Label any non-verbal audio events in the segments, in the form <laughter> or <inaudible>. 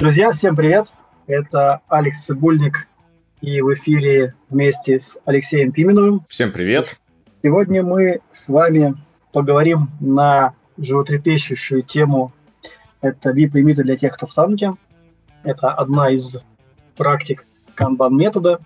Друзья, всем привет! Это Алекс Цибульник и в эфире вместе с Алексеем Пименовым. Всем привет! Сегодня мы с вами поговорим на животрепещущую тему. Это VIP-лимиты для тех, кто в танке. Это одна из практик канбан-метода.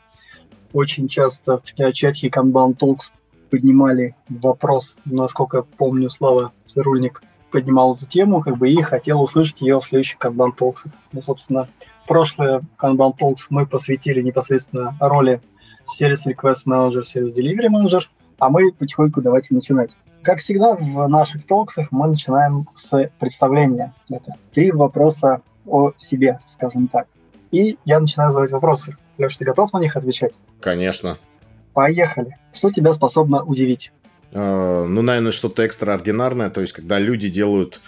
Очень часто в чате Kanban Talks поднимали вопрос, насколько я помню, Слава Цирульник поднимал эту тему, как бы, и хотел услышать ее в следующих Kanban Talks. Ну, собственно, прошлое Kanban Talks мы посвятили непосредственно роли Service Request Manager, Service Delivery Manager, а мы потихоньку давайте начинать. Как всегда в наших толксах мы начинаем с представления. Это три вопроса о себе, скажем так. И я начинаю задавать вопросы. Леш, ты готов на них отвечать? Конечно. Поехали. Что тебя способно удивить? Э, ну, наверное, что-то экстраординарное, то есть, когда люди делают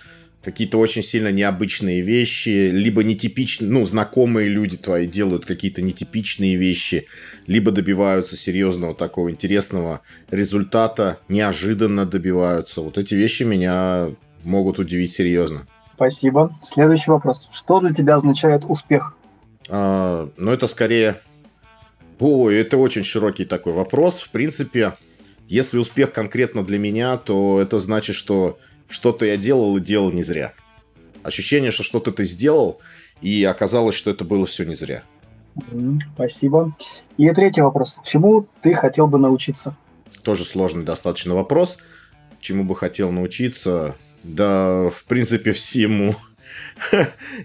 какие-то очень сильно необычные вещи, либо нетипичные, ну, знакомые люди твои делают какие-то нетипичные вещи, либо добиваются серьезного такого интересного результата, неожиданно добиваются. Вот эти вещи меня могут удивить серьезно. Спасибо. Следующий вопрос. Что для тебя означает успех? А, ну, это скорее... Ой, это очень широкий такой вопрос. В принципе, если успех конкретно для меня, то это значит, что что-то я делал и делал не зря. Ощущение, что что-то ты сделал, и оказалось, что это было все не зря. Спасибо. И третий вопрос. Чему ты хотел бы научиться? Тоже сложный достаточно вопрос. Чему бы хотел научиться? Да, в принципе, всему. <laughs>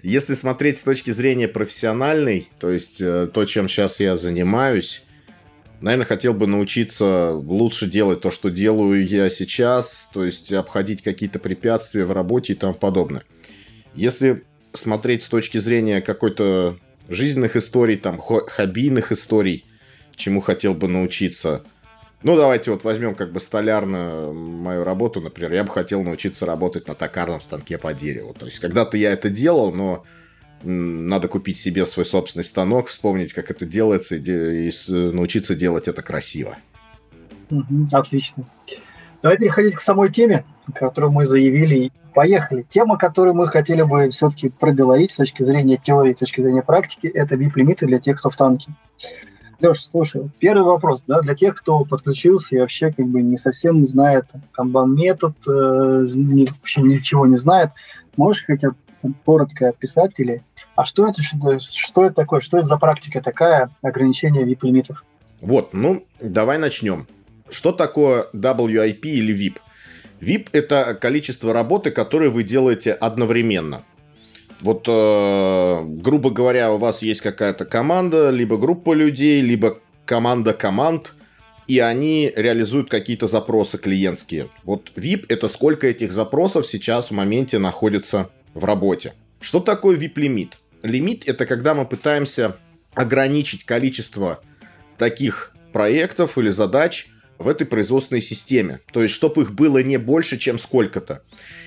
Если смотреть с точки зрения профессиональной, то есть э, то, чем сейчас я занимаюсь, Наверное, хотел бы научиться лучше делать то, что делаю я сейчас, то есть обходить какие-то препятствия в работе и тому подобное. Если смотреть с точки зрения какой-то жизненных историй, там, хоббийных историй, чему хотел бы научиться. Ну, давайте вот возьмем как бы столярную мою работу, например. Я бы хотел научиться работать на токарном станке по дереву. То есть, когда-то я это делал, но надо купить себе свой собственный станок, вспомнить, как это делается, и, научиться делать это красиво. отлично. Давай переходить к самой теме, которую мы заявили. Поехали. Тема, которую мы хотели бы все-таки проговорить с точки зрения теории, с точки зрения практики, это VIP-лимиты для тех, кто в танке. Леш, слушай, первый вопрос, да, для тех, кто подключился и вообще как бы не совсем знает канбан-метод, э, вообще ничего не знает, можешь хотя бы коротко описать или а что это, что, это такое? Что это за практика такая, ограничение VIP-лимитов? Вот, ну, давай начнем. Что такое WIP или VIP? VIP – это количество работы, которые вы делаете одновременно. Вот, э, грубо говоря, у вас есть какая-то команда, либо группа людей, либо команда команд, и они реализуют какие-то запросы клиентские. Вот VIP – это сколько этих запросов сейчас в моменте находится в работе. Что такое VIP-лимит? Лимит – это когда мы пытаемся ограничить количество таких проектов или задач в этой производственной системе. То есть, чтобы их было не больше, чем сколько-то.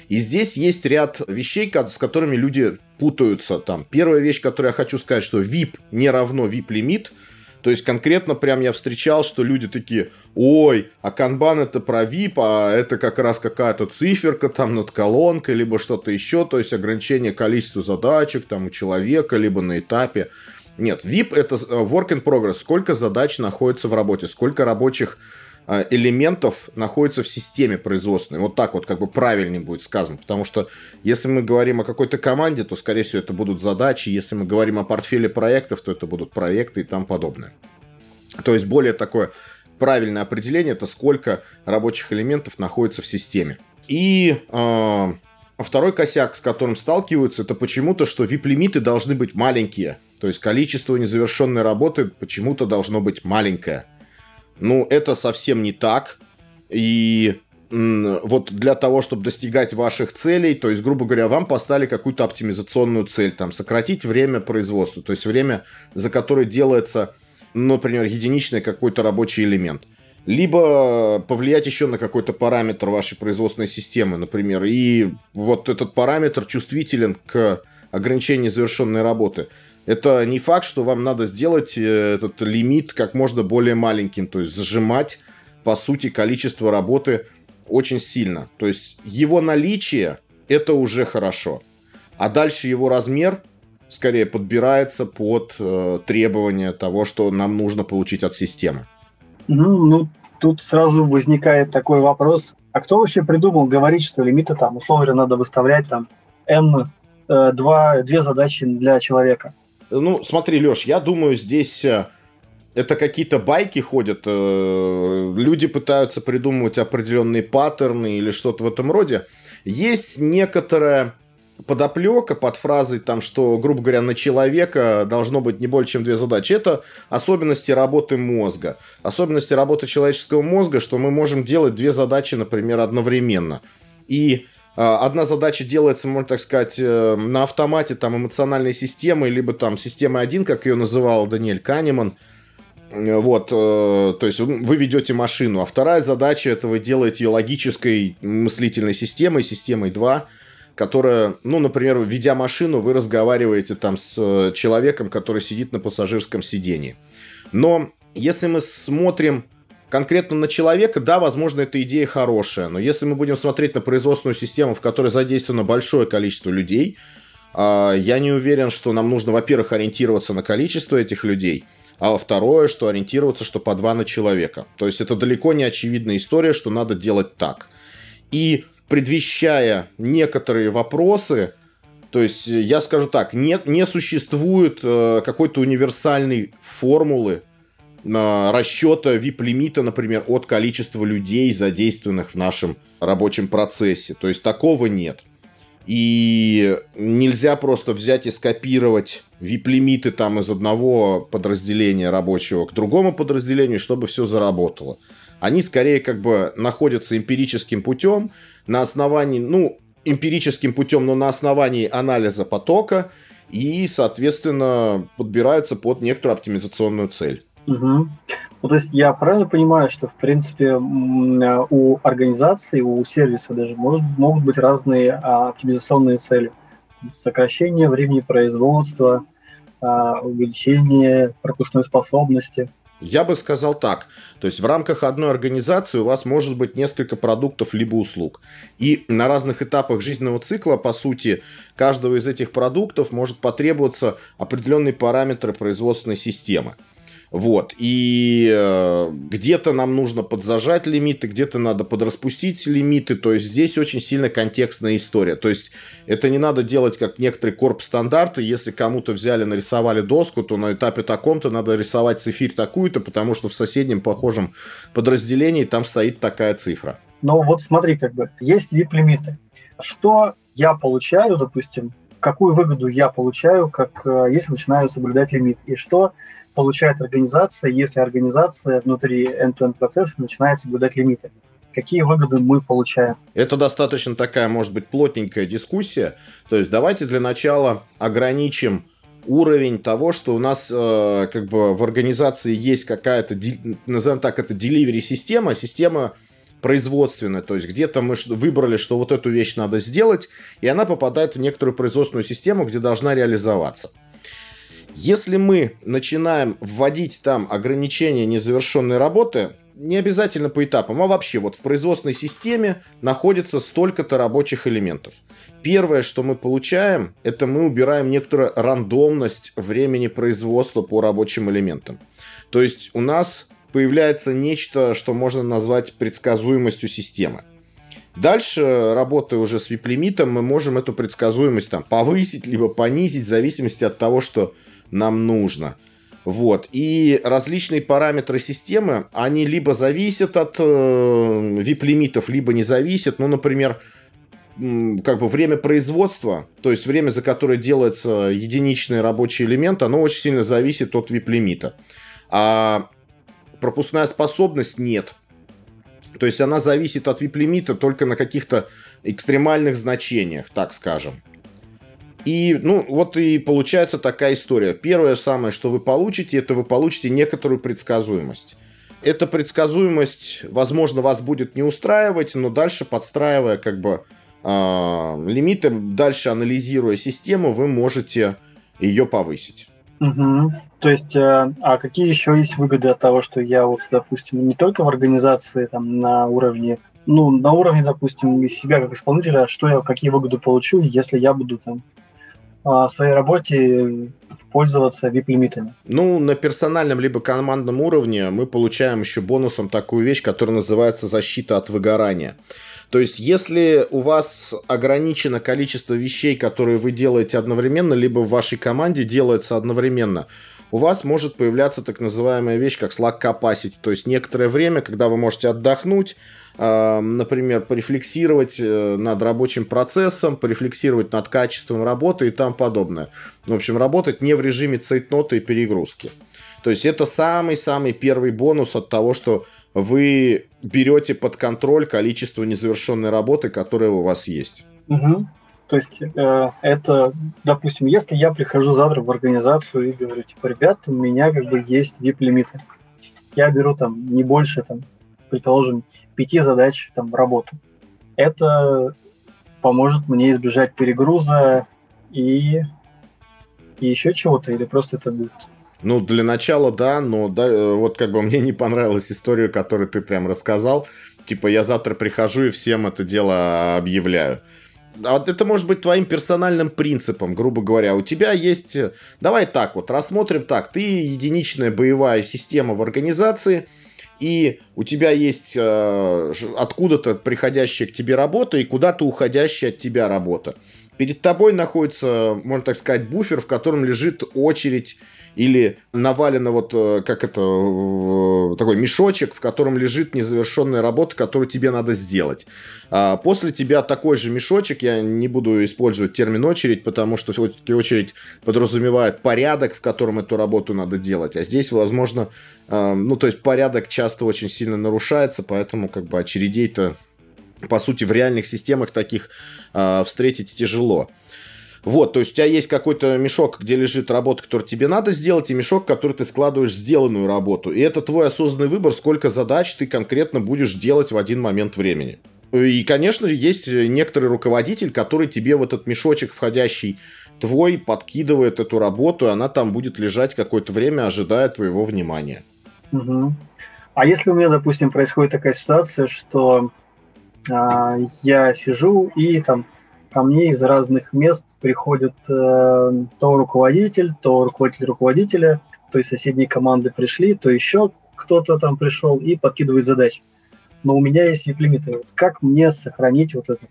И здесь есть ряд вещей, с которыми люди путаются. Там, первая вещь, которую я хочу сказать, что VIP не равно VIP-лимит – то есть конкретно прям я встречал, что люди такие, ой, а канбан это про VIP, а это как раз какая-то циферка там над колонкой, либо что-то еще, то есть ограничение количества задачек там у человека, либо на этапе. Нет, VIP это э, work in progress, сколько задач находится в работе, сколько рабочих элементов находится в системе производственной. Вот так вот как бы правильнее будет сказано. Потому что если мы говорим о какой-то команде, то, скорее всего, это будут задачи. Если мы говорим о портфеле проектов, то это будут проекты и тому подобное. То есть более такое правильное определение это сколько рабочих элементов находится в системе. И э, второй косяк, с которым сталкиваются, это почему-то, что VIP-лимиты должны быть маленькие. То есть количество незавершенной работы почему-то должно быть маленькое. Ну, это совсем не так. И вот для того, чтобы достигать ваших целей, то есть, грубо говоря, вам поставили какую-то оптимизационную цель, там, сократить время производства, то есть время, за которое делается, например, единичный какой-то рабочий элемент. Либо повлиять еще на какой-то параметр вашей производственной системы, например, и вот этот параметр чувствителен к ограничению завершенной работы это не факт, что вам надо сделать э, этот лимит как можно более маленьким, то есть зажимать, по сути, количество работы очень сильно. То есть его наличие – это уже хорошо. А дальше его размер скорее подбирается под э, требования того, что нам нужно получить от системы. Ну, ну, тут сразу возникает такой вопрос, а кто вообще придумал говорить, что лимиты там, условно надо выставлять там n, э, два, две задачи для человека? Ну, смотри, Леш, я думаю, здесь э, это какие-то байки ходят, э, люди пытаются придумывать определенные паттерны или что-то в этом роде. Есть некоторая подоплека под фразой, там, что, грубо говоря, на человека должно быть не более чем две задачи. Это особенности работы мозга. Особенности работы человеческого мозга, что мы можем делать две задачи, например, одновременно. И одна задача делается, можно так сказать, э, на автомате там эмоциональной системой, либо там системой 1, как ее называл Даниэль Канеман. Э, вот, э, то есть вы ведете машину, а вторая задача это вы делаете ее логической мыслительной системой, системой 2, которая, ну, например, ведя машину, вы разговариваете там с э, человеком, который сидит на пассажирском сидении. Но если мы смотрим конкретно на человека, да, возможно, эта идея хорошая, но если мы будем смотреть на производственную систему, в которой задействовано большое количество людей, а, я не уверен, что нам нужно, во-первых, ориентироваться на количество этих людей, а второе, что ориентироваться, что по два на человека. То есть это далеко не очевидная история, что надо делать так. И предвещая некоторые вопросы, то есть я скажу так, нет, не существует э, какой-то универсальной формулы э, расчета VIP-лимита, например, от количества людей, задействованных в нашем рабочем процессе. То есть такого нет. И нельзя просто взять и скопировать VIP-лимиты там из одного подразделения рабочего к другому подразделению, чтобы все заработало. Они скорее как бы находятся эмпирическим путем, на основании, ну, эмпирическим путем, но на основании анализа потока и, соответственно, подбирается под некоторую оптимизационную цель. Угу. Ну, то есть я правильно понимаю, что, в принципе, у организации, у сервиса даже может, могут быть разные а, оптимизационные цели. Сокращение времени производства, а, увеличение пропускной способности – я бы сказал так. То есть в рамках одной организации у вас может быть несколько продуктов либо услуг. И на разных этапах жизненного цикла, по сути, каждого из этих продуктов может потребоваться определенные параметры производственной системы. Вот. И э, где-то нам нужно подзажать лимиты, где-то надо подраспустить лимиты. То есть здесь очень сильно контекстная история. То есть это не надо делать как некоторые корп-стандарты. Если кому-то взяли, нарисовали доску, то на этапе таком-то надо рисовать цифирь такую-то, потому что в соседнем похожем подразделении там стоит такая цифра. Но вот смотри, как бы есть VIP-лимиты. Что я получаю, допустим, какую выгоду я получаю, как э, если начинаю соблюдать лимит, и что получает организация, если организация внутри end-to-end процесса начинает соблюдать лимиты? Какие выгоды мы получаем? Это достаточно такая, может быть, плотненькая дискуссия. То есть давайте для начала ограничим уровень того, что у нас э, как бы в организации есть какая-то, назовем так, это delivery система, система производственная, то есть где-то мы выбрали, что вот эту вещь надо сделать, и она попадает в некоторую производственную систему, где должна реализоваться. Если мы начинаем вводить там ограничения незавершенной работы, не обязательно по этапам, а вообще вот в производственной системе находится столько-то рабочих элементов. Первое, что мы получаем, это мы убираем некоторую рандомность времени производства по рабочим элементам. То есть у нас появляется нечто, что можно назвать предсказуемостью системы. Дальше, работая уже с вип-лимитом, мы можем эту предсказуемость там повысить, либо понизить в зависимости от того, что нам нужно. Вот. И различные параметры системы, они либо зависят от э, VIP-лимитов, либо не зависят. Ну, например, как бы время производства, то есть время, за которое делается единичный рабочий элемент, оно очень сильно зависит от VIP-лимита. А пропускная способность нет. То есть она зависит от VIP-лимита только на каких-то экстремальных значениях, так скажем. И, ну, вот и получается такая история. Первое самое, что вы получите, это вы получите некоторую предсказуемость. Эта предсказуемость, возможно, вас будет не устраивать, но дальше, подстраивая как бы э, лимиты, дальше анализируя систему, вы можете ее повысить. Угу. То есть, э, а какие еще есть выгоды от того, что я вот, допустим, не только в организации там на уровне, ну, на уровне, допустим, себя как исполнителя, что я, какие выгоды получу, если я буду там в своей работе пользоваться VIP-лимитами? Ну, на персональном либо командном уровне мы получаем еще бонусом такую вещь, которая называется защита от выгорания. То есть, если у вас ограничено количество вещей, которые вы делаете одновременно, либо в вашей команде делается одновременно, у вас может появляться так называемая вещь, как slack capacity. То есть, некоторое время, когда вы можете отдохнуть, например, порефлексировать э, над рабочим процессом, порефлексировать над качеством работы и тому подобное. В общем, работать не в режиме цейтнота и перегрузки. То есть это самый-самый первый бонус от того, что вы берете под контроль количество незавершенной работы, которая у вас есть. Угу. То есть э, это, допустим, если я прихожу завтра в организацию и говорю, типа, ребят, у меня как бы есть VIP-лимиты. Я беру там не больше, там, предположим, пяти задач там в работу. Это поможет мне избежать перегруза и, и еще чего-то, или просто это будет ну, для начала, да, но да, э, вот как бы мне не понравилась история, которую ты прям рассказал. Типа, я завтра прихожу и всем это дело объявляю. А это может быть твоим персональным принципом, грубо говоря. У тебя есть... Э, давай так вот, рассмотрим так. Ты единичная боевая система в организации, и у тебя есть э, откуда-то приходящая к тебе работа и куда-то уходящая от тебя работа. Перед тобой находится, можно так сказать, буфер, в котором лежит очередь или навалено вот, э, как это, такой мешочек, в котором лежит незавершенная работа, которую тебе надо сделать. А после тебя такой же мешочек, я не буду использовать термин очередь, потому что все-таки очередь подразумевает порядок, в котором эту работу надо делать. А здесь, возможно, э, ну, то есть порядок часто очень сильно нарушается, поэтому как бы очередей-то по сути, в реальных системах таких э, встретить тяжело. Вот, то есть у тебя есть какой-то мешок, где лежит работа, которую тебе надо сделать, и мешок, который ты складываешь сделанную работу. И это твой осознанный выбор, сколько задач ты конкретно будешь делать в один момент времени. И, конечно, есть некоторый руководитель, который тебе в этот мешочек входящий твой подкидывает эту работу, и она там будет лежать какое-то время, ожидая твоего внимания. Угу. А если у меня, допустим, происходит такая ситуация, что а, я сижу и там ко мне из разных мест приходит э, то руководитель, то руководитель руководителя, то из соседней команды пришли, то еще кто-то там пришел и подкидывает задачи. Но у меня есть VIP-лимиты. Вот как мне сохранить вот этот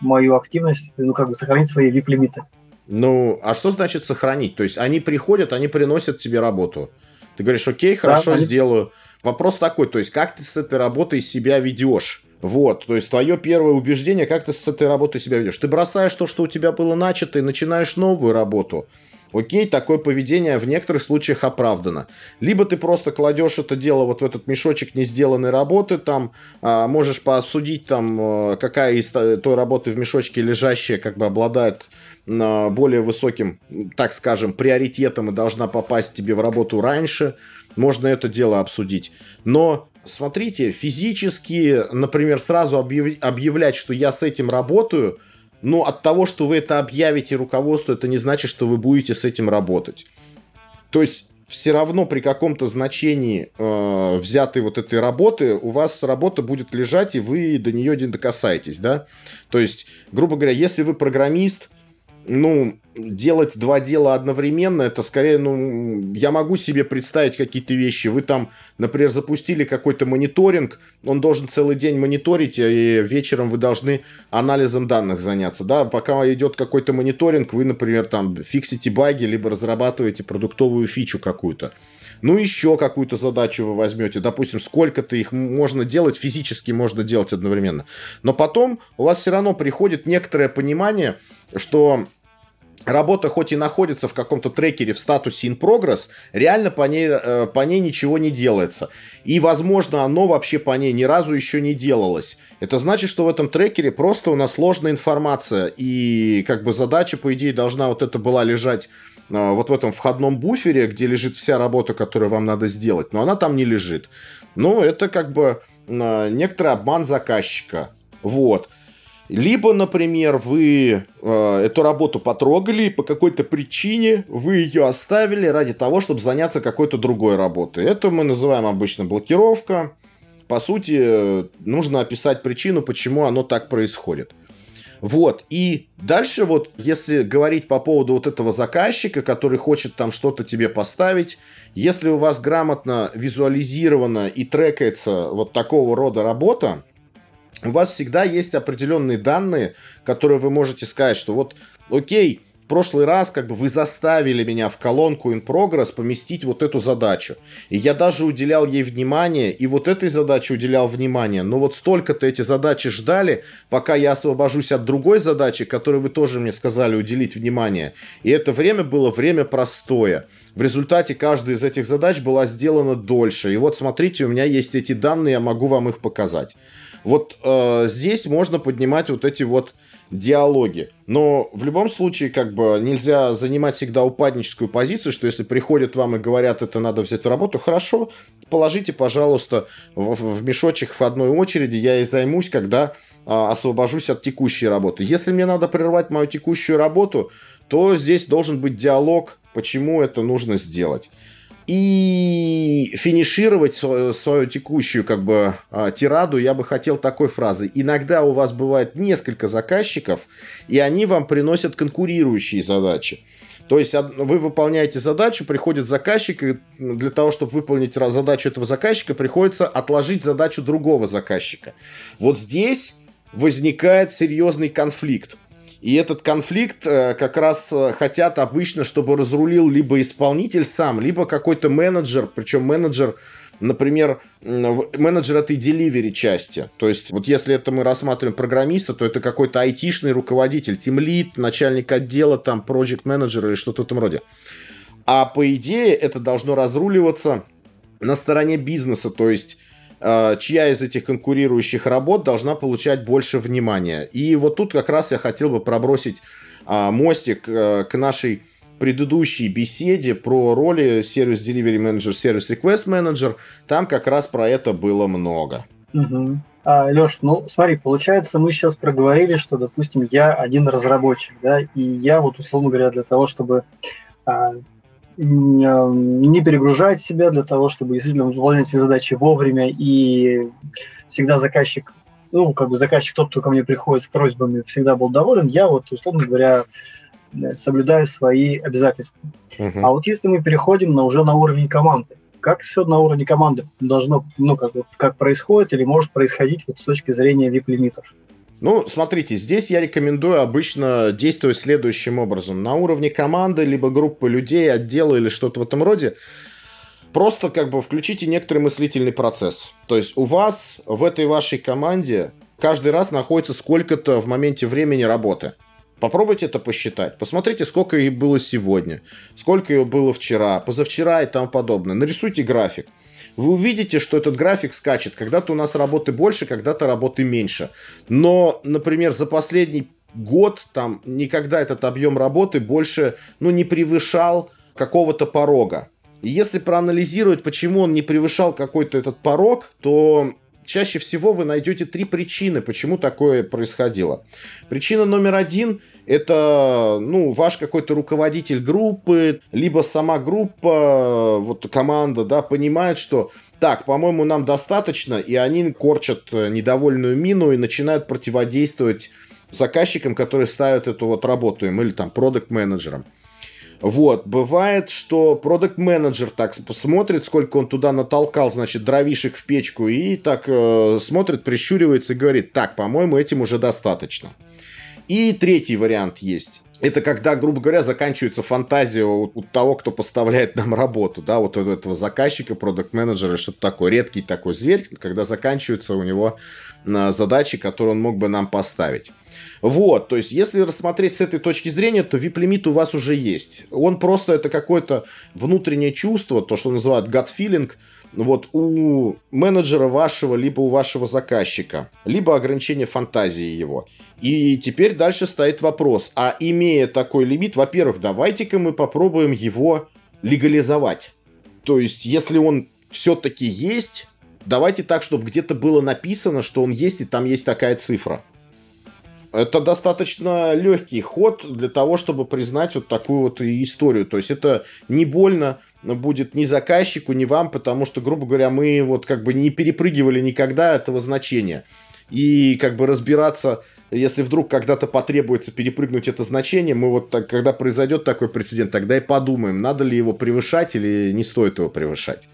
мою активность, ну как бы сохранить свои VIP-лимиты? Ну, а что значит сохранить? То есть они приходят, они приносят тебе работу. Ты говоришь, окей, хорошо, да, они... сделаю. Вопрос такой, то есть как ты с этой работой себя ведешь? Вот, то есть твое первое убеждение, как ты с этой работой себя ведешь. Ты бросаешь то, что у тебя было начато, и начинаешь новую работу. Окей, такое поведение в некоторых случаях оправдано. Либо ты просто кладешь это дело вот в этот мешочек не сделанной работы, там а, можешь поосудить, там, а, какая из той работы в мешочке лежащая как бы обладает а, более высоким, так скажем, приоритетом и должна попасть тебе в работу раньше. Можно это дело обсудить. Но смотрите, физически, например, сразу объявлять, что я с этим работаю, но от того, что вы это объявите руководству, это не значит, что вы будете с этим работать. То есть все равно при каком-то значении э, взятой вот этой работы у вас работа будет лежать, и вы до нее не докасаетесь, да? То есть, грубо говоря, если вы программист, ну, делать два дела одновременно, это скорее, ну, я могу себе представить какие-то вещи. Вы там, например, запустили какой-то мониторинг, он должен целый день мониторить, и вечером вы должны анализом данных заняться, да, пока идет какой-то мониторинг, вы, например, там фиксите баги, либо разрабатываете продуктовую фичу какую-то. Ну, еще какую-то задачу вы возьмете, допустим, сколько-то их можно делать, физически можно делать одновременно. Но потом у вас все равно приходит некоторое понимание, что работа хоть и находится в каком-то трекере в статусе in progress, реально по ней, э, по ней ничего не делается. И, возможно, оно вообще по ней ни разу еще не делалось. Это значит, что в этом трекере просто у нас сложная информация. И как бы задача, по идее, должна вот это была лежать э, вот в этом входном буфере, где лежит вся работа, которую вам надо сделать. Но она там не лежит. Ну, это как бы э, некоторый обман заказчика. Вот. Либо, например, вы э, эту работу потрогали, и по какой-то причине вы ее оставили ради того, чтобы заняться какой-то другой работой. Это мы называем обычно блокировка. По сути, нужно описать причину, почему оно так происходит. Вот, и дальше вот, если говорить по поводу вот этого заказчика, который хочет там что-то тебе поставить, если у вас грамотно визуализировано и трекается вот такого рода работа, у вас всегда есть определенные данные, которые вы можете сказать, что вот, окей, в прошлый раз как бы вы заставили меня в колонку in progress поместить вот эту задачу. И я даже уделял ей внимание, и вот этой задаче уделял внимание. Но вот столько-то эти задачи ждали, пока я освобожусь от другой задачи, которой вы тоже мне сказали уделить внимание. И это время было время простое. В результате каждая из этих задач была сделана дольше. И вот смотрите, у меня есть эти данные, я могу вам их показать. Вот э, здесь можно поднимать вот эти вот диалоги. Но в любом случае, как бы, нельзя занимать всегда упадническую позицию, что если приходят вам и говорят, это надо взять в работу, хорошо, положите, пожалуйста, в, в мешочек в одной очереди, я и займусь, когда а, освобожусь от текущей работы. Если мне надо прервать мою текущую работу, то здесь должен быть диалог, почему это нужно сделать и финишировать свою, свою текущую как бы а, тираду я бы хотел такой фразы. Иногда у вас бывает несколько заказчиков, и они вам приносят конкурирующие задачи. То есть вы выполняете задачу, приходит заказчик, и для того, чтобы выполнить задачу этого заказчика, приходится отложить задачу другого заказчика. Вот здесь возникает серьезный конфликт. И этот конфликт э, как раз э, хотят обычно, чтобы разрулил либо исполнитель сам, либо какой-то менеджер, причем менеджер, например, менеджер этой delivery части. То есть, вот если это мы рассматриваем программиста, то это какой-то айтишный руководитель, тимлит, начальник отдела, там, project менеджер или что-то в этом роде. А по идее это должно разруливаться на стороне бизнеса, то есть чья из этих конкурирующих работ должна получать больше внимания. И вот тут как раз я хотел бы пробросить а, мостик э, к нашей предыдущей беседе про роли Service Delivery Manager, Service Request Manager. Там как раз про это было много. Угу. А, Леш, ну смотри, получается, мы сейчас проговорили, что, допустим, я один разработчик, да, и я вот, условно говоря, для того, чтобы а, не перегружать себя для того, чтобы действительно выполнять все задачи вовремя и всегда заказчик, ну, как бы заказчик, тот, кто ко мне приходит с просьбами, всегда был доволен, я вот, условно говоря, соблюдаю свои обязательства. Uh-huh. А вот если мы переходим на, уже на уровень команды, как все на уровне команды должно, ну, как, как происходит или может происходить вот с точки зрения VIP-лимитов? Ну, смотрите, здесь я рекомендую обычно действовать следующим образом. На уровне команды, либо группы людей, отдела или что-то в этом роде, просто как бы включите некоторый мыслительный процесс. То есть у вас в этой вашей команде каждый раз находится сколько-то в моменте времени работы. Попробуйте это посчитать. Посмотрите, сколько их было сегодня, сколько ее было вчера, позавчера и тому подобное. Нарисуйте график вы увидите, что этот график скачет. Когда-то у нас работы больше, когда-то работы меньше. Но, например, за последний год там никогда этот объем работы больше, ну, не превышал какого-то порога. И если проанализировать, почему он не превышал какой-то этот порог, то чаще всего вы найдете три причины, почему такое происходило. Причина номер один – это ну, ваш какой-то руководитель группы, либо сама группа, вот команда, да, понимает, что так, по-моему, нам достаточно, и они корчат недовольную мину и начинают противодействовать заказчикам, которые ставят эту вот работу им, или там продукт-менеджерам. Вот, бывает, что продукт менеджер так посмотрит, сколько он туда натолкал, значит, дровишек в печку, и так э, смотрит, прищуривается и говорит, так, по-моему, этим уже достаточно. И третий вариант есть. Это когда, грубо говоря, заканчивается фантазия у, у того, кто поставляет нам работу, да, вот у этого заказчика, продукт-менеджера, что-то такое, редкий такой зверь, когда заканчиваются у него э, задачи, которые он мог бы нам поставить. Вот, то есть, если рассмотреть с этой точки зрения, то VIP-лимит у вас уже есть. Он просто это какое-то внутреннее чувство, то, что называют gut feeling, вот у менеджера вашего, либо у вашего заказчика, либо ограничение фантазии его. И теперь дальше стоит вопрос, а имея такой лимит, во-первых, давайте-ка мы попробуем его легализовать. То есть, если он все-таки есть, давайте так, чтобы где-то было написано, что он есть, и там есть такая цифра. Это достаточно легкий ход для того, чтобы признать вот такую вот историю. То есть это не больно будет ни заказчику, ни вам, потому что, грубо говоря, мы вот как бы не перепрыгивали никогда этого значения. и как бы разбираться, если вдруг когда-то потребуется перепрыгнуть это значение, мы вот так, когда произойдет такой прецедент, тогда и подумаем, надо ли его превышать или не стоит его превышать.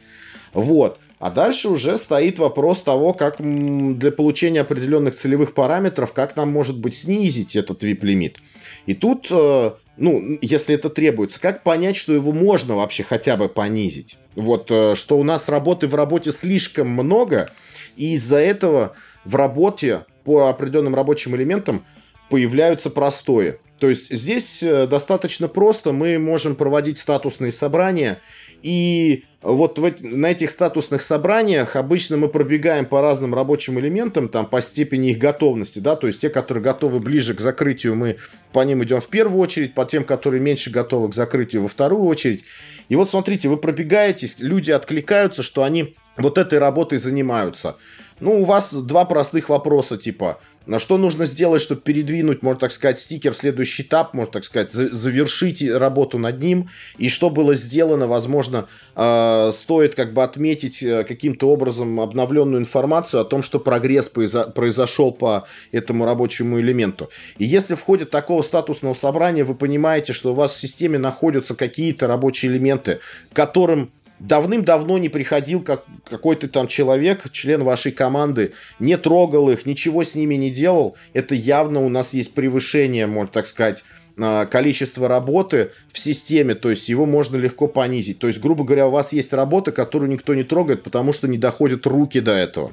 Вот. А дальше уже стоит вопрос того, как для получения определенных целевых параметров, как нам может быть снизить этот VIP-лимит. И тут, э, ну, если это требуется, как понять, что его можно вообще хотя бы понизить? Вот, э, что у нас работы в работе слишком много, и из-за этого в работе по определенным рабочим элементам появляются простои. То есть здесь э, достаточно просто, мы можем проводить статусные собрания и вот в, на этих статусных собраниях обычно мы пробегаем по разным рабочим элементам, там, по степени их готовности, да, то есть те, которые готовы ближе к закрытию, мы по ним идем в первую очередь, по тем, которые меньше готовы к закрытию, во вторую очередь. И вот смотрите, вы пробегаетесь, люди откликаются, что они вот этой работой занимаются. Ну, у вас два простых вопроса, типа, на что нужно сделать, чтобы передвинуть, можно так сказать, стикер в следующий этап, можно так сказать, завершить работу над ним. И что было сделано, возможно, э, стоит как бы отметить э, каким-то образом обновленную информацию о том, что прогресс произошел по этому рабочему элементу. И если в ходе такого статусного собрания вы понимаете, что у вас в системе находятся какие-то рабочие элементы, которым давным-давно не приходил как какой-то там человек, член вашей команды, не трогал их, ничего с ними не делал, это явно у нас есть превышение, можно так сказать, а, количество работы в системе, то есть его можно легко понизить. То есть, грубо говоря, у вас есть работа, которую никто не трогает, потому что не доходят руки до этого.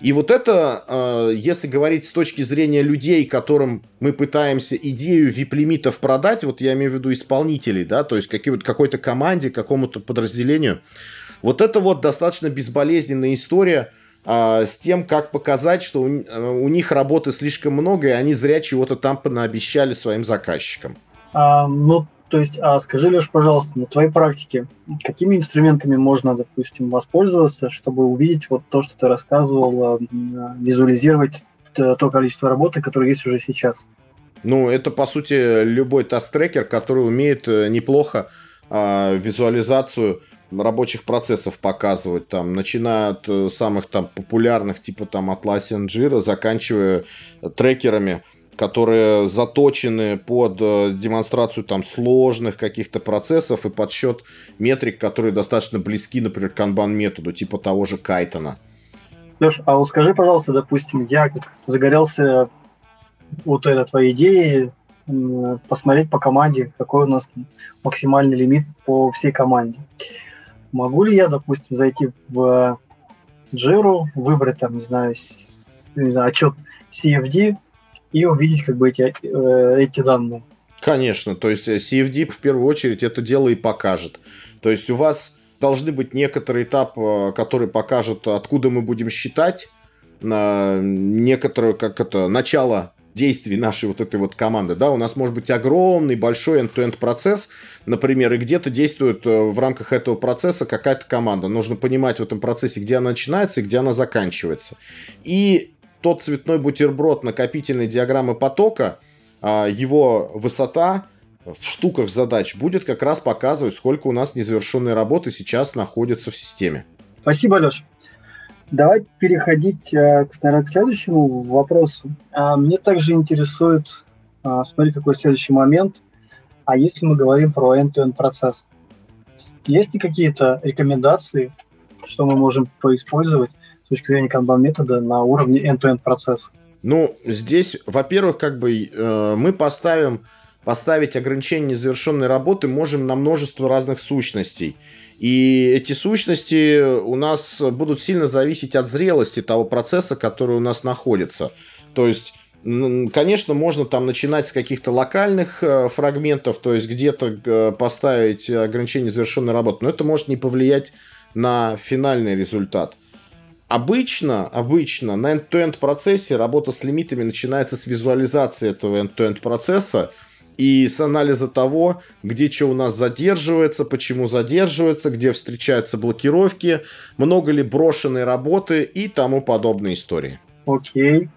И вот это, э, если говорить с точки зрения людей, которым мы пытаемся идею вип-лимитов продать, вот я имею в виду исполнителей, да, то есть какой-то команде, какому-то подразделению, вот это вот достаточно безболезненная история а, с тем, как показать, что э, у них работы слишком много, и они зря чего-то там понаобещали своим заказчикам. А, ну, то есть, а скажи, Леш, пожалуйста, на твоей практике, какими инструментами можно, допустим, воспользоваться, чтобы увидеть вот то, что ты рассказывал, визуализировать то количество работы, которое есть уже сейчас? Ну, это, по сути, любой таст-трекер, который умеет э, неплохо э, визуализацию рабочих процессов показывать, там, начиная от э, самых там популярных, типа там Atlassian Jira, заканчивая трекерами, которые заточены под э, демонстрацию там сложных каких-то процессов и подсчет метрик, которые достаточно близки, например, к канбан-методу, типа того же Кайтона. Леш, а вот скажи, пожалуйста, допустим, я загорелся вот этой твоей идеей посмотреть по команде, какой у нас максимальный лимит по всей команде. Могу ли я, допустим, зайти в Jira, выбрать там, не знаю, не знаю отчет CFD, и увидеть как бы эти, э, эти данные. Конечно, то есть CFD в первую очередь это дело и покажет. То есть у вас должны быть некоторый этап, э, который покажет, откуда мы будем считать, некоторое, как это, начало действий нашей вот этой вот команды, да, у нас может быть огромный, большой end-to-end процесс, например, и где-то действует э, в рамках этого процесса какая-то команда. Нужно понимать в этом процессе, где она начинается и где она заканчивается. И тот цветной бутерброд накопительной диаграммы потока, а, его высота в штуках задач будет как раз показывать, сколько у нас незавершенной работы сейчас находится в системе. Спасибо, Леш. Давай переходить э, наверное, к следующему вопросу. А, мне также интересует, а, смотри, какой следующий момент. А если мы говорим про end-to-end процесс, есть ли какие-то рекомендации, что мы можем поиспользовать точки зрения канбан-метода на уровне end-to-end процесса? Ну, здесь, во-первых, как бы э, мы поставим поставить ограничение незавершенной работы можем на множество разных сущностей. И эти сущности у нас будут сильно зависеть от зрелости того процесса, который у нас находится. То есть Конечно, можно там начинать с каких-то локальных э, фрагментов, то есть где-то э, поставить ограничение завершенной работы, но это может не повлиять на финальный результат. Обычно, обычно на end-to-end процессе работа с лимитами начинается с визуализации этого end-to-end процесса и с анализа того, где что у нас задерживается, почему задерживается, где встречаются блокировки, много ли брошенной работы и тому подобные истории. Окей.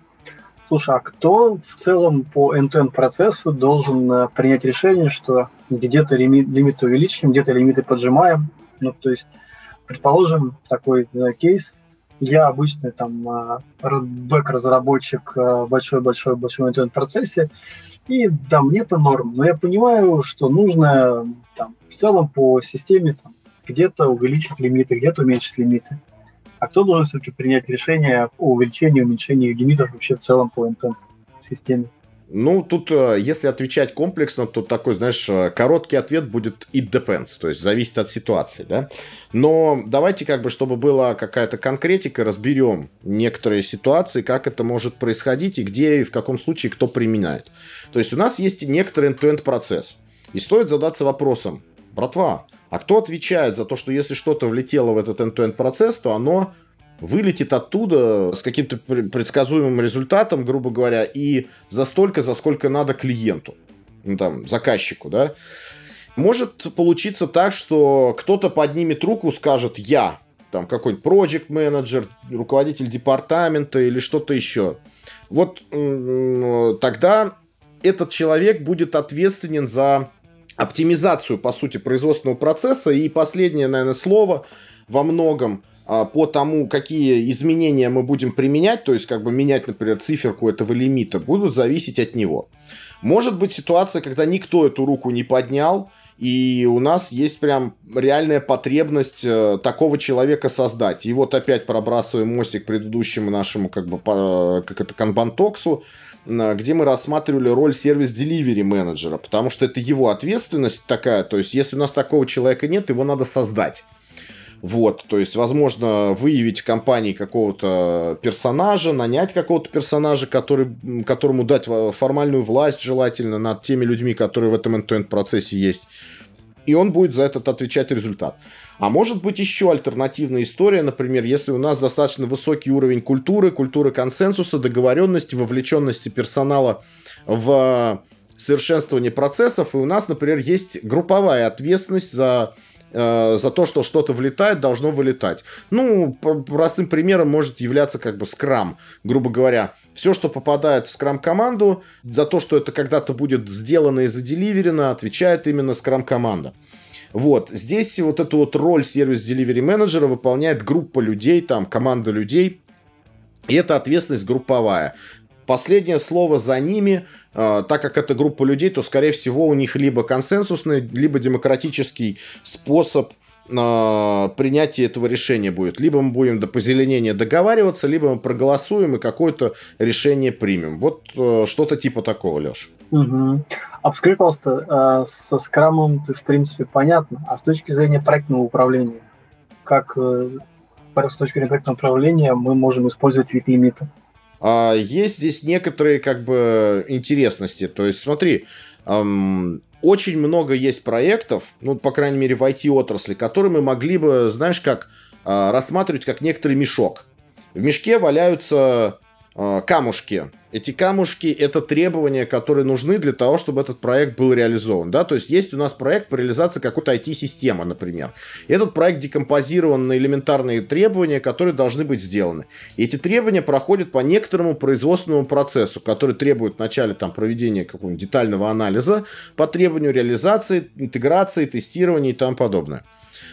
Слушай, а кто в целом по end-to-end процессу должен э, принять решение, что где-то лимит, лимиты увеличим, где-то лимиты поджимаем? Ну, то есть, предположим, такой да, кейс, я обычный там бэк-разработчик большой-большой-большой интернет-процессе, и да, мне это норм, но я понимаю, что нужно там, в целом по системе там, где-то увеличить лимиты, где-то уменьшить лимиты. А кто должен все-таки принять решение о увеличении, уменьшении лимитов вообще в целом по NTM-системе? Ну, тут, э, если отвечать комплексно, то такой, знаешь, э, короткий ответ будет it depends, то есть зависит от ситуации, да. Но давайте как бы, чтобы была какая-то конкретика, разберем некоторые ситуации, как это может происходить и где и в каком случае кто применяет. То есть у нас есть некоторый end-to-end процесс. И стоит задаться вопросом, братва, а кто отвечает за то, что если что-то влетело в этот end-to-end процесс, то оно вылетит оттуда с каким-то предсказуемым результатом, грубо говоря, и за столько, за сколько надо клиенту, ну, там, заказчику, да. Может получиться так, что кто-то поднимет руку, скажет «я», там какой-нибудь project менеджер руководитель департамента или что-то еще. Вот тогда этот человек будет ответственен за оптимизацию, по сути, производственного процесса. И последнее, наверное, слово во многом по тому, какие изменения мы будем применять, то есть как бы менять, например, циферку этого лимита, будут зависеть от него. Может быть ситуация, когда никто эту руку не поднял, и у нас есть прям реальная потребность э, такого человека создать. И вот опять пробрасываем мостик к предыдущему нашему как бы как это канбантоксу, где мы рассматривали роль сервис-деливери менеджера, потому что это его ответственность такая, то есть если у нас такого человека нет, его надо создать. Вот, то есть, возможно, выявить в компании какого-то персонажа, нанять какого-то персонажа, который, которому дать формальную власть желательно над теми людьми, которые в этом end процессе есть. И он будет за этот отвечать результат. А может быть еще альтернативная история, например, если у нас достаточно высокий уровень культуры, культуры консенсуса, договоренности, вовлеченности персонала в совершенствование процессов, и у нас, например, есть групповая ответственность за Э, за то, что что-то влетает, должно вылетать. Ну, простым примером может являться как бы скрам, грубо говоря. Все, что попадает в скрам-команду, за то, что это когда-то будет сделано и заделиверено, отвечает именно скрам-команда. Вот, здесь вот эту вот роль сервис-деливери менеджера выполняет группа людей, там, команда людей, и это ответственность групповая. Последнее слово за ними, э, так как это группа людей, то, скорее всего, у них либо консенсусный, либо демократический способ э, принятия этого решения будет. Либо мы будем до позеленения договариваться, либо мы проголосуем и какое-то решение примем. Вот э, что-то типа такого, Леш. Угу. А скажи, пожалуйста, со скрамом ты, в принципе, понятно, а с точки зрения проектного управления, как с точки зрения проектного управления мы можем использовать VIP-лимиты? А, есть здесь некоторые как бы интересности. То есть, смотри, эм, очень много есть проектов, ну, по крайней мере, в IT-отрасли, которые мы могли бы, знаешь, как э, рассматривать как некоторый мешок. В мешке валяются камушки, эти камушки — это требования, которые нужны для того, чтобы этот проект был реализован. Да? То есть есть у нас проект по реализации какой-то IT-системы, например. И этот проект декомпозирован на элементарные требования, которые должны быть сделаны. И эти требования проходят по некоторому производственному процессу, который требует вначале там, проведения какого-нибудь детального анализа по требованию реализации, интеграции, тестирования и тому подобное.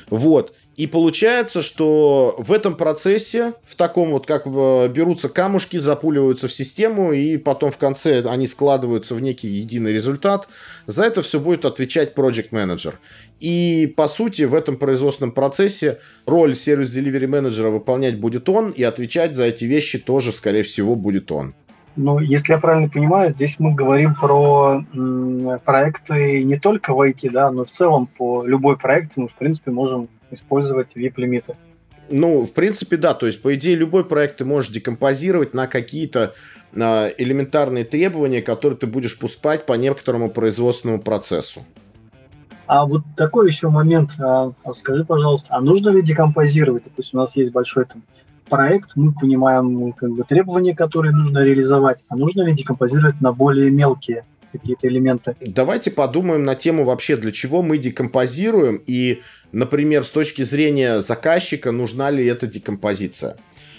Вот. И получается, что в этом процессе, в таком вот, как берутся камушки, запуливаются в систему, и потом в конце они складываются в некий единый результат, за это все будет отвечать Project Manager. И, по сути, в этом производственном процессе роль сервис-деливери менеджера выполнять будет он, и отвечать за эти вещи тоже, скорее всего, будет он. Ну, если я правильно понимаю, здесь мы говорим про проекты не только в IT, да, но в целом по любой проект мы, в принципе, можем использовать VIP-лимиты. Ну, в принципе, да. То есть, по идее, любой проект ты можешь декомпозировать на какие-то на элементарные требования, которые ты будешь пускать по некоторому производственному процессу. А вот такой еще момент. А, скажи, пожалуйста, а нужно ли декомпозировать? Допустим, у нас есть большой там проект, мы понимаем как бы, требования, которые нужно реализовать, а нужно ли декомпозировать на более мелкие какие-то элементы? Давайте подумаем на тему вообще, для чего мы декомпозируем и Например, с точки зрения заказчика, нужна ли эта декомпозиция.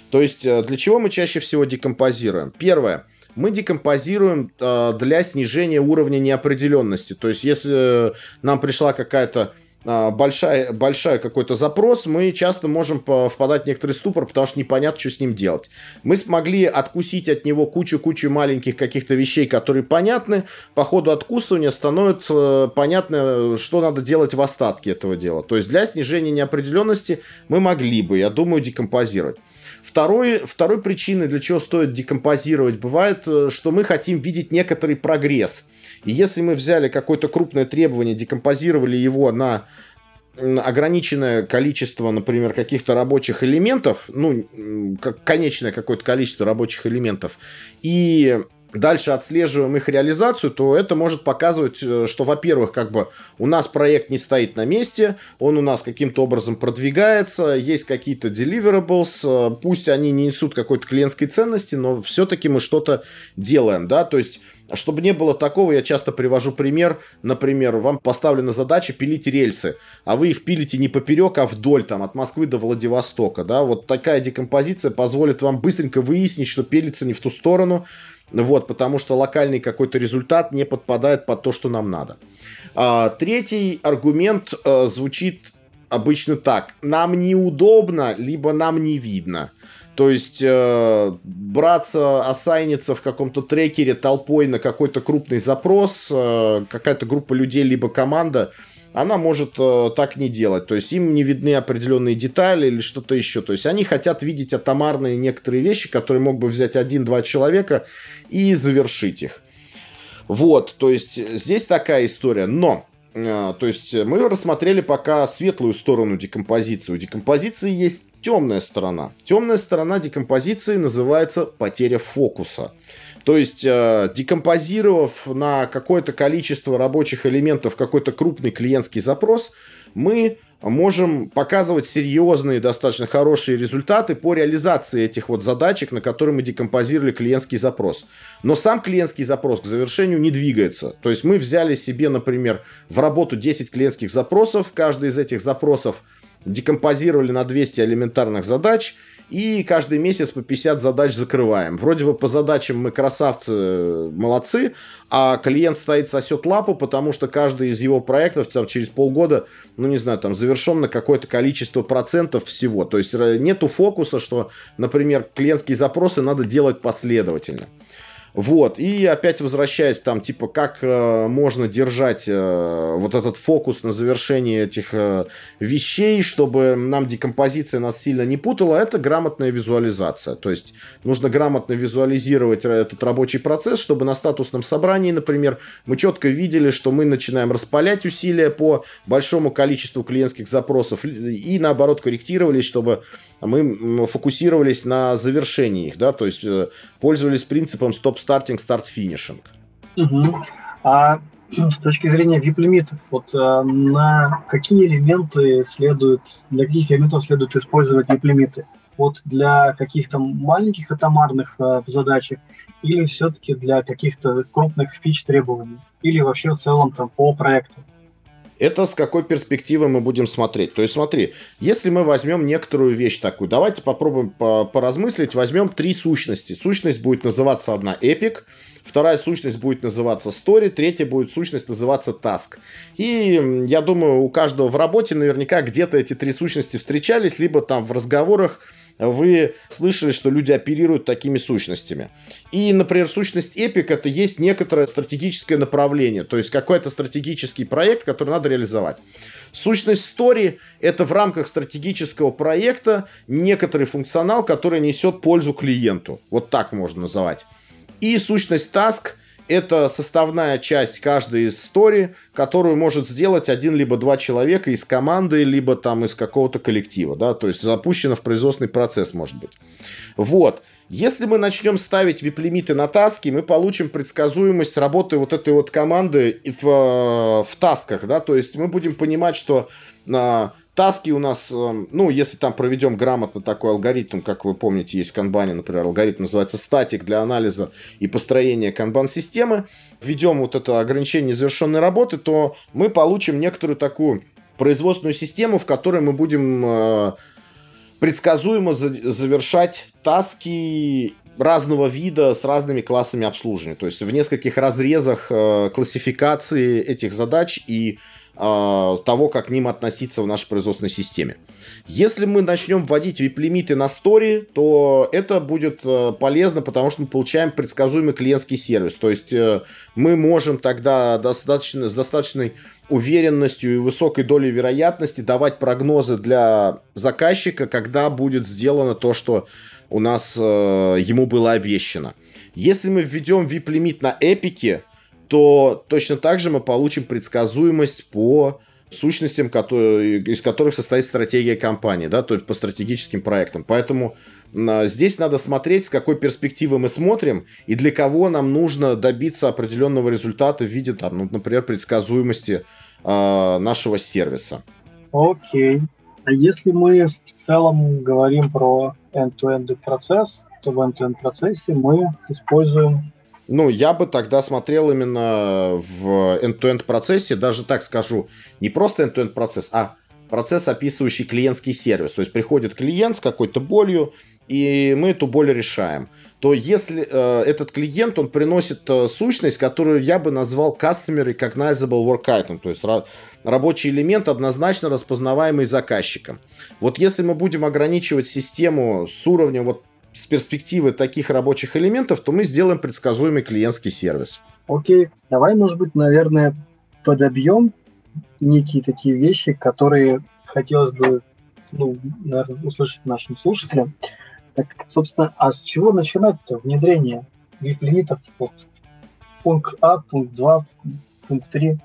То есть, э, для чего мы чаще всего декомпозируем? Первое. Мы декомпозируем э, для снижения уровня неопределенности. То есть, если нам пришла какая-то большая, большая какой-то запрос, мы часто можем впадать в некоторый ступор, потому что непонятно, что с ним делать. Мы смогли откусить от него кучу-кучу маленьких каких-то вещей, которые понятны. По ходу откусывания становится э, понятно, что надо делать в остатке этого дела. То есть для снижения неопределенности мы могли бы, я думаю, декомпозировать. Второй, второй причиной, для чего стоит декомпозировать, бывает, э, что мы хотим видеть некоторый прогресс – и если мы взяли какое-то крупное требование, декомпозировали его на ограниченное количество, например, каких-то рабочих элементов, ну, конечное какое-то количество рабочих элементов, и дальше отслеживаем их реализацию, то это может показывать, э, что, во-первых, как бы у нас проект не стоит на месте, он у нас каким-то образом продвигается, есть какие-то deliverables, э, пусть они не несут какой-то клиентской ценности, но все-таки мы что-то делаем, да, то есть чтобы не было такого, я часто привожу пример. Например, вам поставлена задача пилить рельсы, а вы их пилите не поперек, а вдоль, там, от Москвы до Владивостока. Да? Вот такая декомпозиция позволит вам быстренько выяснить, что пилится не в ту сторону, вот, потому что локальный какой-то результат не подпадает под то, что нам надо. А, третий аргумент а, звучит обычно так. Нам неудобно, либо нам не видно. То есть э, браться, осайниться в каком-то трекере толпой на какой-то крупный запрос, э, какая-то группа людей, либо команда, она может э, так не делать. То есть им не видны определенные детали или что-то еще. То есть они хотят видеть атомарные некоторые вещи, которые мог бы взять один-два человека и завершить их. Вот, то есть здесь такая история. Но э, то есть мы рассмотрели пока светлую сторону декомпозиции. У декомпозиции есть темная сторона. Темная сторона декомпозиции называется потеря фокуса. То есть, э, декомпозировав на какое-то количество рабочих элементов какой-то крупный клиентский запрос, мы можем показывать серьезные, достаточно хорошие результаты по реализации этих вот задачек, на которые мы декомпозировали клиентский запрос. Но сам клиентский запрос к завершению не двигается. То есть мы взяли себе, например, в работу 10 клиентских запросов, каждый из этих запросов декомпозировали на 200 элементарных задач, и каждый месяц по 50 задач закрываем. Вроде бы по задачам мы красавцы, молодцы, а клиент стоит сосет лапу, потому что каждый из его проектов там, через полгода, ну не знаю, там завершен на какое-то количество процентов всего. То есть э, нету фокуса, что, например, клиентские запросы надо делать последовательно. Вот, и опять возвращаясь там, типа, как э, можно держать э, вот этот фокус на завершении этих э, вещей, чтобы нам декомпозиция нас сильно не путала, это грамотная визуализация. То есть нужно грамотно визуализировать этот рабочий процесс, чтобы на статусном собрании, например, мы четко видели, что мы начинаем распалять усилия по большому количеству клиентских запросов и наоборот корректировались, чтобы мы фокусировались на завершении их, да, то есть э, пользовались принципом стоп-стартинг, старт-финишинг. А <clears throat> с точки зрения VIP-лимитов, вот э, на какие элементы следует, для каких элементов следует использовать VIP-лимиты? Вот для каких-то маленьких атомарных э, задачек или все-таки для каких-то крупных фич требований? Или вообще в целом там по проекту? Это с какой перспективы мы будем смотреть. То есть смотри, если мы возьмем некоторую вещь такую, давайте попробуем поразмыслить, возьмем три сущности. Сущность будет называться одна Epic, вторая сущность будет называться Story, третья будет сущность называться Task. И я думаю, у каждого в работе наверняка где-то эти три сущности встречались, либо там в разговорах вы слышали, что люди оперируют такими сущностями. И, например, сущность Epic это есть некоторое стратегическое направление, то есть какой-то стратегический проект, который надо реализовать. Сущность Story – это в рамках стратегического проекта некоторый функционал, который несет пользу клиенту. Вот так можно называть. И сущность Task – это составная часть каждой из истории, которую может сделать один либо два человека из команды, либо там из какого-то коллектива, да, то есть запущено в производственный процесс, может быть. Вот. Если мы начнем ставить вип-лимиты на таски, мы получим предсказуемость работы вот этой вот команды в, в тасках, да, то есть мы будем понимать, что на Таски у нас, эм, ну, если там проведем грамотно такой алгоритм, как вы помните, есть в канбане, например, алгоритм называется статик для анализа и построения канбан-системы, введем вот это ограничение незавершенной работы, то мы получим некоторую такую производственную систему, в которой мы будем э, предсказуемо завершать таски разного вида с разными классами обслуживания. То есть в нескольких разрезах э, классификации этих задач и того, как к ним относиться в нашей производственной системе. Если мы начнем вводить VIP-лимиты на стори, то это будет э, полезно, потому что мы получаем предсказуемый клиентский сервис. То есть э, мы можем тогда достаточно, с достаточной уверенностью и высокой долей вероятности давать прогнозы для заказчика, когда будет сделано то, что у нас э, ему было обещано. Если мы введем VIP-лимит на эпике, то точно так же мы получим предсказуемость по сущностям, которые, из которых состоит стратегия компании, да, то есть по стратегическим проектам. Поэтому э, здесь надо смотреть, с какой перспективы мы смотрим и для кого нам нужно добиться определенного результата в виде, там, ну, например, предсказуемости э, нашего сервиса. Окей. А если мы в целом говорим про end-to-end процесс, то в end-to-end процессе мы используем ну, я бы тогда смотрел именно в end-to-end процессе, даже так скажу, не просто end-to-end процесс, а процесс, описывающий клиентский сервис. То есть приходит клиент с какой-то болью, и мы эту боль решаем. То если э, этот клиент, он приносит э, сущность, которую я бы назвал Customer Recognizable Work Item, то есть ра- рабочий элемент, однозначно распознаваемый заказчиком. Вот если мы будем ограничивать систему с уровнем вот с перспективы таких рабочих элементов, то мы сделаем предсказуемый клиентский сервис. Окей, давай, может быть, наверное, подобьем некие такие вещи, которые хотелось бы ну, наверное, услышать нашим слушателям. Так, собственно, а с чего начинать-то внедрение VIP-лимитов? Вот, пункт А, пункт 2, пункт 3.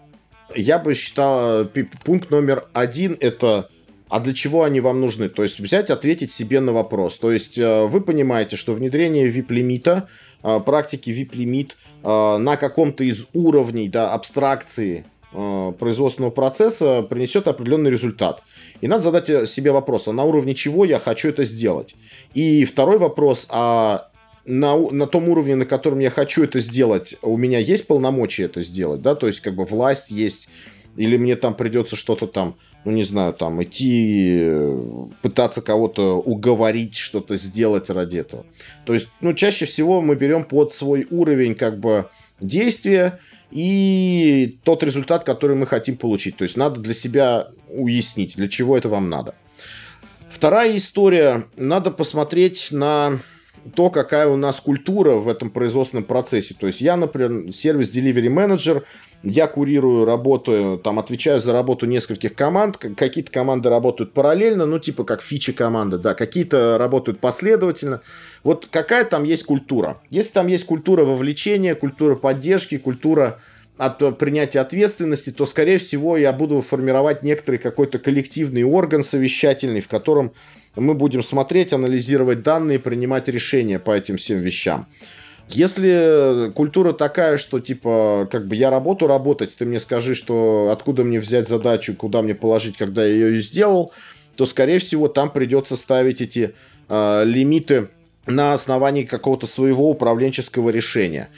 Я бы считал, пункт номер один – это а для чего они вам нужны? То есть взять, ответить себе на вопрос. То есть э, вы понимаете, что внедрение VIP-лимита, э, практики VIP-лимит э, на каком-то из уровней да, абстракции производственного процесса принесет определенный результат. И надо задать себе вопрос, а на уровне чего я хочу это сделать? И второй вопрос, а на, на том уровне, на котором я хочу это сделать, у меня есть полномочия это сделать, да, то есть как бы власть есть, или мне там придется что-то там ну, не знаю, там, идти, э, пытаться кого-то уговорить что-то сделать ради этого. То есть, ну, чаще всего мы берем под свой уровень, как бы, действия и тот результат, который мы хотим получить. То есть, надо для себя уяснить, для чего это вам надо. Вторая история. Надо посмотреть на то, какая у нас культура в этом производственном процессе. То есть я, например, сервис Delivery Manager, я курирую, работаю, там, отвечаю за работу нескольких команд. Какие-то команды работают параллельно, ну, типа как фичи команды, да. Какие-то работают последовательно. Вот какая там есть культура? Если там есть культура вовлечения, культура поддержки, культура от принятия ответственности, то, скорее всего, я буду формировать некоторый какой-то коллективный орган совещательный, в котором мы будем смотреть, анализировать данные, принимать решения по этим всем вещам. Если культура такая, что типа, как бы я работу работать, ты мне скажи, что откуда мне взять задачу, куда мне положить, когда я ее сделал, то, скорее всего, там придется ставить эти э, лимиты на основании какого-то своего управленческого решения.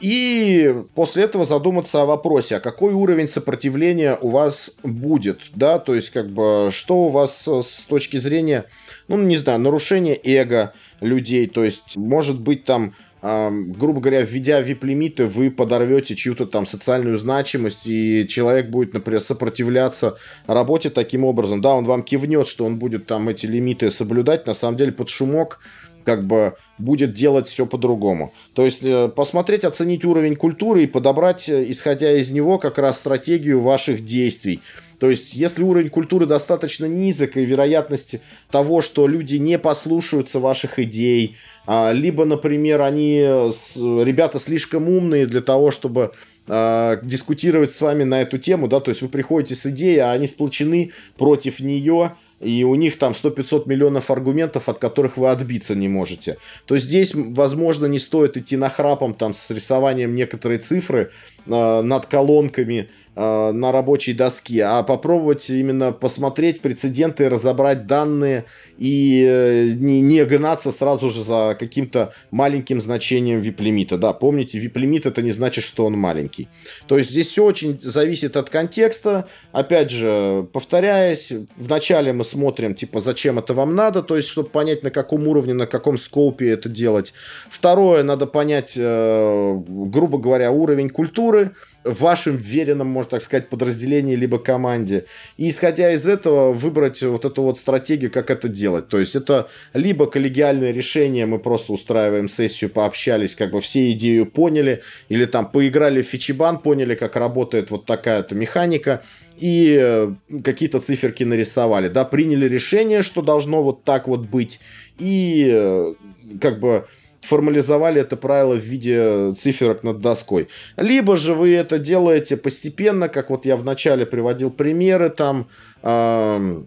И после этого задуматься о вопросе, а какой уровень сопротивления у вас будет, да, то есть как бы что у вас с точки зрения, ну не знаю, нарушения эго людей, то есть может быть там грубо говоря, введя VIP-лимиты, вы подорвете чью-то там социальную значимость, и человек будет, например, сопротивляться работе таким образом. Да, он вам кивнет, что он будет там эти лимиты соблюдать, на самом деле под шумок как бы будет делать все по-другому. То есть э, посмотреть, оценить уровень культуры и подобрать, э, исходя из него, как раз стратегию ваших действий. То есть, если уровень культуры достаточно низок и вероятность того, что люди не послушаются ваших идей, а, либо, например, они ребята слишком умные для того, чтобы э, дискутировать с вами на эту тему, да, то есть вы приходите с идеей, а они сплочены против нее, и у них там 100-500 миллионов аргументов, от которых вы отбиться не можете. То здесь, возможно, не стоит идти на храпом там с рисованием некоторой цифры над колонками, Э, на рабочей доске, а попробовать именно посмотреть прецеденты, разобрать данные и э, не, не гнаться сразу же за каким-то маленьким значением VIP-лимита. Да, помните, VIP-лимит это не значит, что он маленький. То есть здесь все очень зависит от контекста. Опять же, повторяясь, вначале мы смотрим, типа, зачем это вам надо, то есть, чтобы понять, на каком уровне, на каком скопе это делать. Второе, надо понять, э, грубо говоря, уровень культуры, вашем веренном, можно так сказать, подразделении либо команде. И исходя из этого выбрать вот эту вот стратегию, как это делать. То есть это либо коллегиальное решение, мы просто устраиваем сессию, пообщались, как бы все идею поняли, или там поиграли в фичибан, поняли, как работает вот такая-то механика, и э, какие-то циферки нарисовали, да, приняли решение, что должно вот так вот быть, и э, как бы формализовали это правило в виде циферок над доской. Либо же вы это делаете постепенно, как вот я вначале приводил примеры, там э,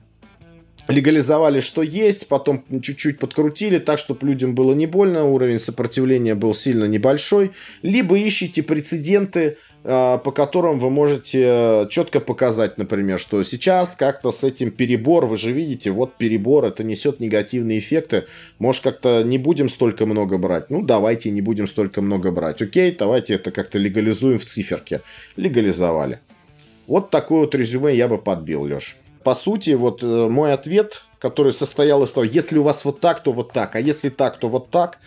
легализовали, что есть, потом чуть-чуть подкрутили так, чтобы людям было не больно, уровень сопротивления был сильно небольшой, либо ищите прецеденты, а, по которым вы можете э, четко показать, например, что сейчас как-то с этим перебор, вы же видите, вот перебор, это несет негативные эффекты, может как-то не будем столько много брать, ну давайте не будем столько много брать, окей, давайте это как-то легализуем в циферке, легализовали. Вот такое вот резюме я бы подбил, Леш по сути, вот э, мой ответ, который состоял из того, если у вас вот так, то вот так, а если так, то вот так,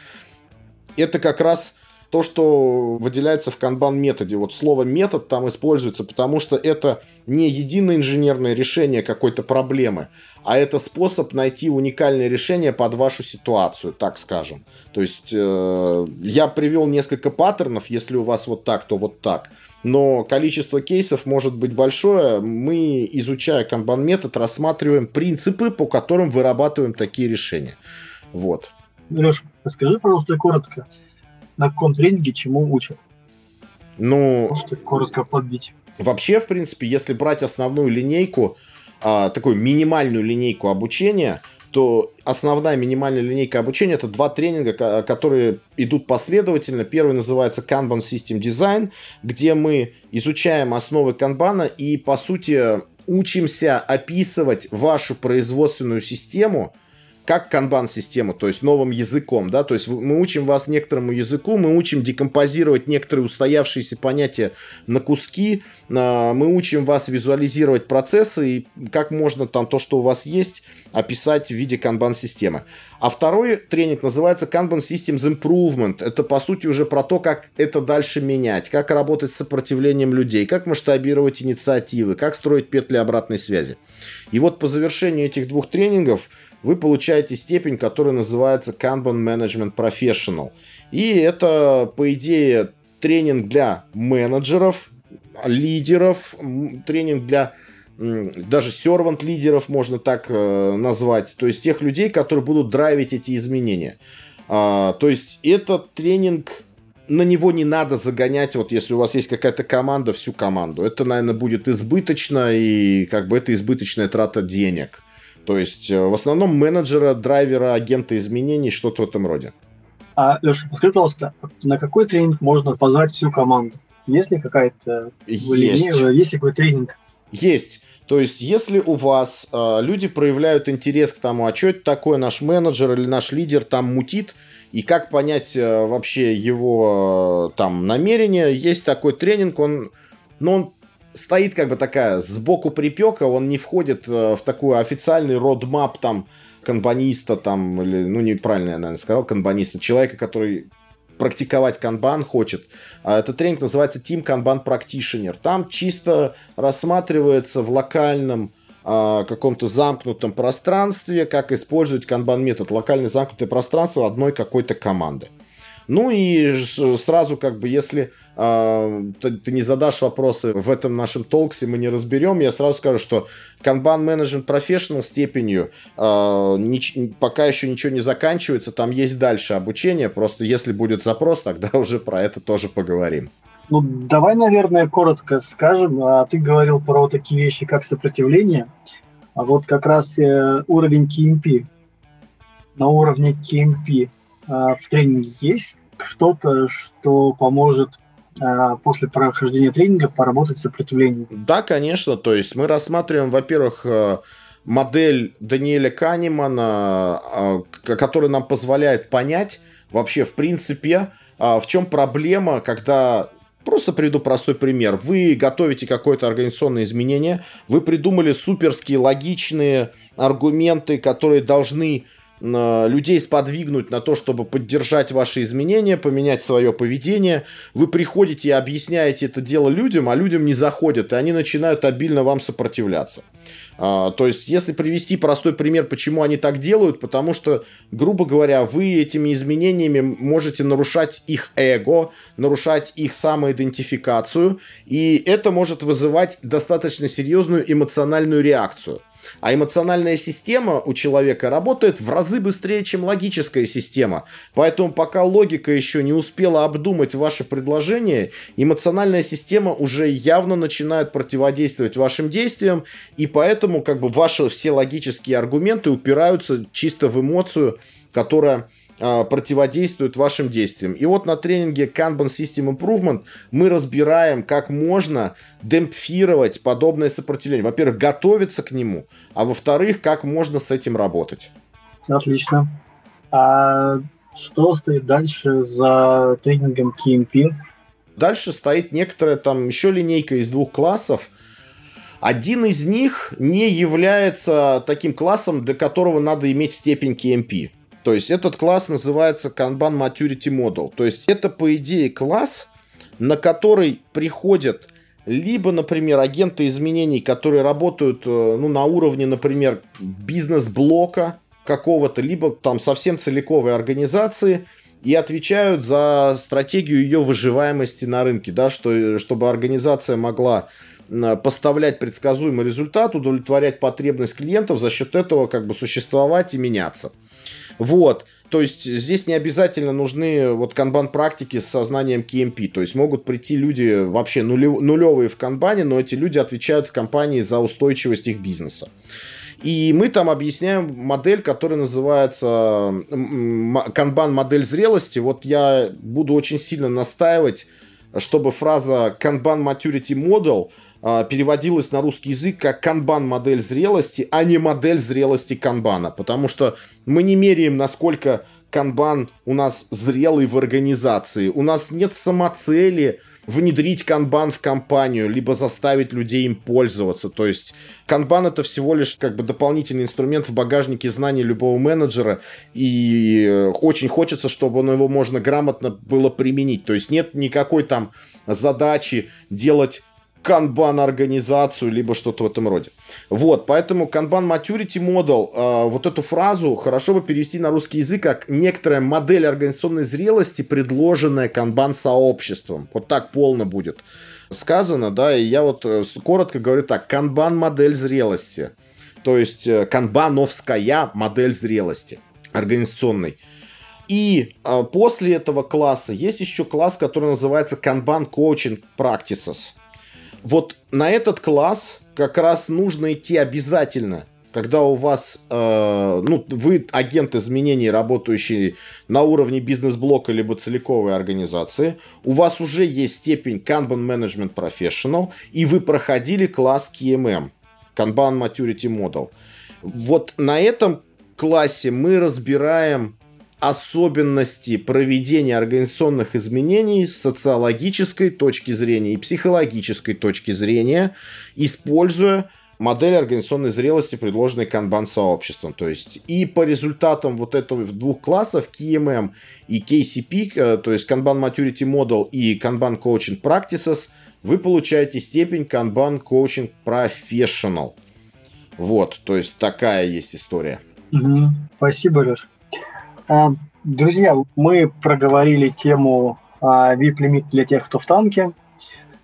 это как раз то, что выделяется в канбан методе. Вот слово метод там используется, потому что это не единое инженерное решение какой-то проблемы, а это способ найти уникальное решение под вашу ситуацию, так скажем. То есть э, я привел несколько паттернов, если у вас вот так, то вот так но количество кейсов может быть большое. Мы, изучая канбан метод, рассматриваем принципы, по которым вырабатываем такие решения. Вот. Леш, расскажи, пожалуйста, коротко, на каком тренинге чему учат? Ну, Можете коротко подбить. Вообще, в принципе, если брать основную линейку, а, такую минимальную линейку обучения, то основная минимальная линейка обучения это два тренинга, которые идут последовательно. Первый называется Kanban System Design, где мы изучаем основы канбана и, по сути, учимся описывать вашу производственную систему как канбан-систему, то есть новым языком, да, то есть мы учим вас некоторому языку, мы учим декомпозировать некоторые устоявшиеся понятия на куски, а, мы учим вас визуализировать процессы и как можно там то, что у вас есть, описать в виде канбан-системы. А второй тренинг называется Kanban Systems Improvement. Это, по сути, уже про то, как это дальше менять, как работать с сопротивлением людей, как масштабировать инициативы, как строить петли обратной связи. И вот по завершению этих двух тренингов – вы получаете степень, которая называется Kanban Management Professional. И это, по идее, тренинг для менеджеров, лидеров, тренинг для даже сервант лидеров можно так э, назвать, то есть тех людей, которые будут драйвить эти изменения. А, то есть этот тренинг на него не надо загонять, вот если у вас есть какая-то команда, всю команду. Это, наверное, будет избыточно, и как бы это избыточная трата денег. То есть э, в основном менеджера, драйвера, агента изменений, что-то в этом роде. А, Леша, подскажи, пожалуйста, на какой тренинг можно позвать всю команду? Есть ли какая-то... Есть. Есть ли какой тренинг? Есть. То есть, если у вас э, люди проявляют интерес к тому, а что это такое наш менеджер или наш лидер там мутит, и как понять э, вообще его э, там намерения, есть такой тренинг, он, ну, он стоит как бы такая сбоку припека, он не входит э, в такой официальный родмап там канбаниста там, или, ну, неправильно я, наверное, сказал, канбаниста, человека, который практиковать канбан хочет. А этот тренинг называется Team Kanban Practitioner. Там чисто рассматривается в локальном а, каком-то замкнутом пространстве, как использовать канбан метод. Локальное замкнутое пространство одной какой-то команды. Ну и сразу как бы, если э, ты, не задашь вопросы в этом нашем толксе, мы не разберем, я сразу скажу, что Kanban Management Professional степенью э, нич- пока еще ничего не заканчивается, там есть дальше обучение, просто если будет запрос, тогда <laughs> уже про это тоже поговорим. Ну, давай, наверное, коротко скажем. А ты говорил про такие вещи, как сопротивление. А вот как раз э, уровень KMP. На уровне а, в тренинге есть что-то, что поможет а, после прохождения тренинга поработать с сопротивлением? Да, конечно. То есть мы рассматриваем, во-первых, э, модель Даниэля Канемана, а, которая нам позволяет понять вообще, в принципе, в чем проблема, когда Просто приведу простой пример. Вы готовите какое-то организационное изменение, вы придумали суперские логичные аргументы, которые должны людей сподвигнуть на то, чтобы поддержать ваши изменения, поменять свое поведение. Вы приходите и объясняете это дело людям, а людям не заходят, и они начинают обильно вам сопротивляться. А, то есть, если привести простой пример, почему они так делают, потому что, грубо говоря, вы этими изменениями можете нарушать их эго, нарушать их самоидентификацию, и это может вызывать достаточно серьезную эмоциональную реакцию. А эмоциональная система у человека работает в разы быстрее, чем логическая система. Поэтому пока логика еще не успела обдумать ваше предложение, эмоциональная система уже явно начинает противодействовать вашим действиям, и поэтому как бы ваши все логические аргументы упираются чисто в эмоцию, которая противодействуют вашим действиям. И вот на тренинге Kanban System Improvement мы разбираем, как можно демпфировать подобное сопротивление. Во-первых, готовиться к нему, а во-вторых, как можно с этим работать. Отлично. А что стоит дальше за тренингом KMP? Дальше стоит некоторая там еще линейка из двух классов. Один из них не является таким классом, для которого надо иметь степень KMP. То есть этот класс называется Kanban Maturity Model. То есть это, по идее, класс, на который приходят либо, например, агенты изменений, которые работают э, ну, на уровне, например, бизнес-блока какого-то, либо там совсем целиковой организации, и отвечают за стратегию ее выживаемости на рынке, да, что, чтобы организация могла поставлять предсказуемый результат, удовлетворять потребность клиентов, за счет этого как бы существовать и меняться. Вот. То есть здесь не обязательно нужны вот канбан-практики с сознанием KMP. То есть могут прийти люди вообще нулевые в канбане, но эти люди отвечают в компании за устойчивость их бизнеса. И мы там объясняем модель, которая называется канбан модель зрелости. Вот я буду очень сильно настаивать, чтобы фраза канбан maturity model переводилось на русский язык как канбан модель зрелости, а не модель зрелости канбана, потому что мы не меряем, насколько канбан у нас зрелый в организации. У нас нет самоцели внедрить канбан в компанию, либо заставить людей им пользоваться. То есть канбан это всего лишь как бы дополнительный инструмент в багажнике знаний любого менеджера, и очень хочется, чтобы он его можно грамотно было применить. То есть нет никакой там задачи делать канбан-организацию, либо что-то в этом роде. Вот, поэтому канбан maturity model, э, вот эту фразу хорошо бы перевести на русский язык как некоторая модель организационной зрелости, предложенная канбан-сообществом. Вот так полно будет сказано, да, и я вот э, коротко говорю так, канбан-модель зрелости, то есть э, канбановская модель зрелости организационной. И э, после этого класса есть еще класс, который называется Kanban Coaching Practices вот на этот класс как раз нужно идти обязательно, когда у вас, э, ну, вы агент изменений, работающий на уровне бизнес-блока либо целиковой организации, у вас уже есть степень Kanban Management Professional, и вы проходили класс KMM, Kanban Maturity Model. Вот на этом классе мы разбираем особенности проведения организационных изменений с социологической точки зрения и психологической точки зрения, используя модель организационной зрелости, предложенной Kanban сообществом. То есть и по результатам вот этого двух классов, KMM и KCP, э, то есть Kanban Maturity Model и Kanban Coaching Practices, вы получаете степень Kanban Coaching Professional. Вот, то есть такая есть история. Угу. Спасибо, Леш. А, друзья, мы проговорили тему VIP-лимит для тех, кто в танке.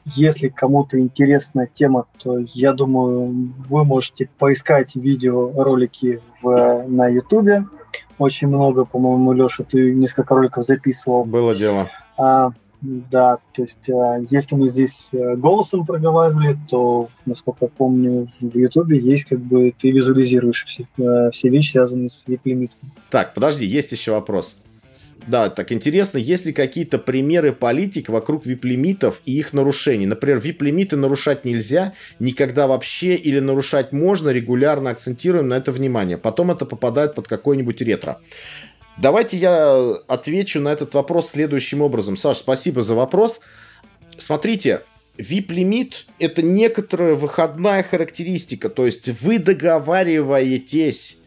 Если кому-то интересна тема, то я думаю, вы можете поискать видеоролики в, на YouTube. Очень много, по-моему, Леша, ты несколько роликов записывал. Было дело. А, да, то есть а, если мы здесь э, голосом проговаривали, то, насколько я помню, в Ютубе есть как бы ты визуализируешь все, э, все вещи, связанные с VIP-лимитом. Так, подожди, есть еще вопрос. Да, так интересно, есть ли какие-то примеры политик вокруг VIP-лимитов и их нарушений? Например, VIP-лимиты нарушать нельзя, никогда вообще, или нарушать можно, регулярно акцентируем на это внимание. Потом это попадает под какой-нибудь ретро. Давайте я отвечу на этот вопрос следующим образом. Саш, спасибо за вопрос. Смотрите, VIP-лимит – это некоторая выходная характеристика, то есть вы договариваетесь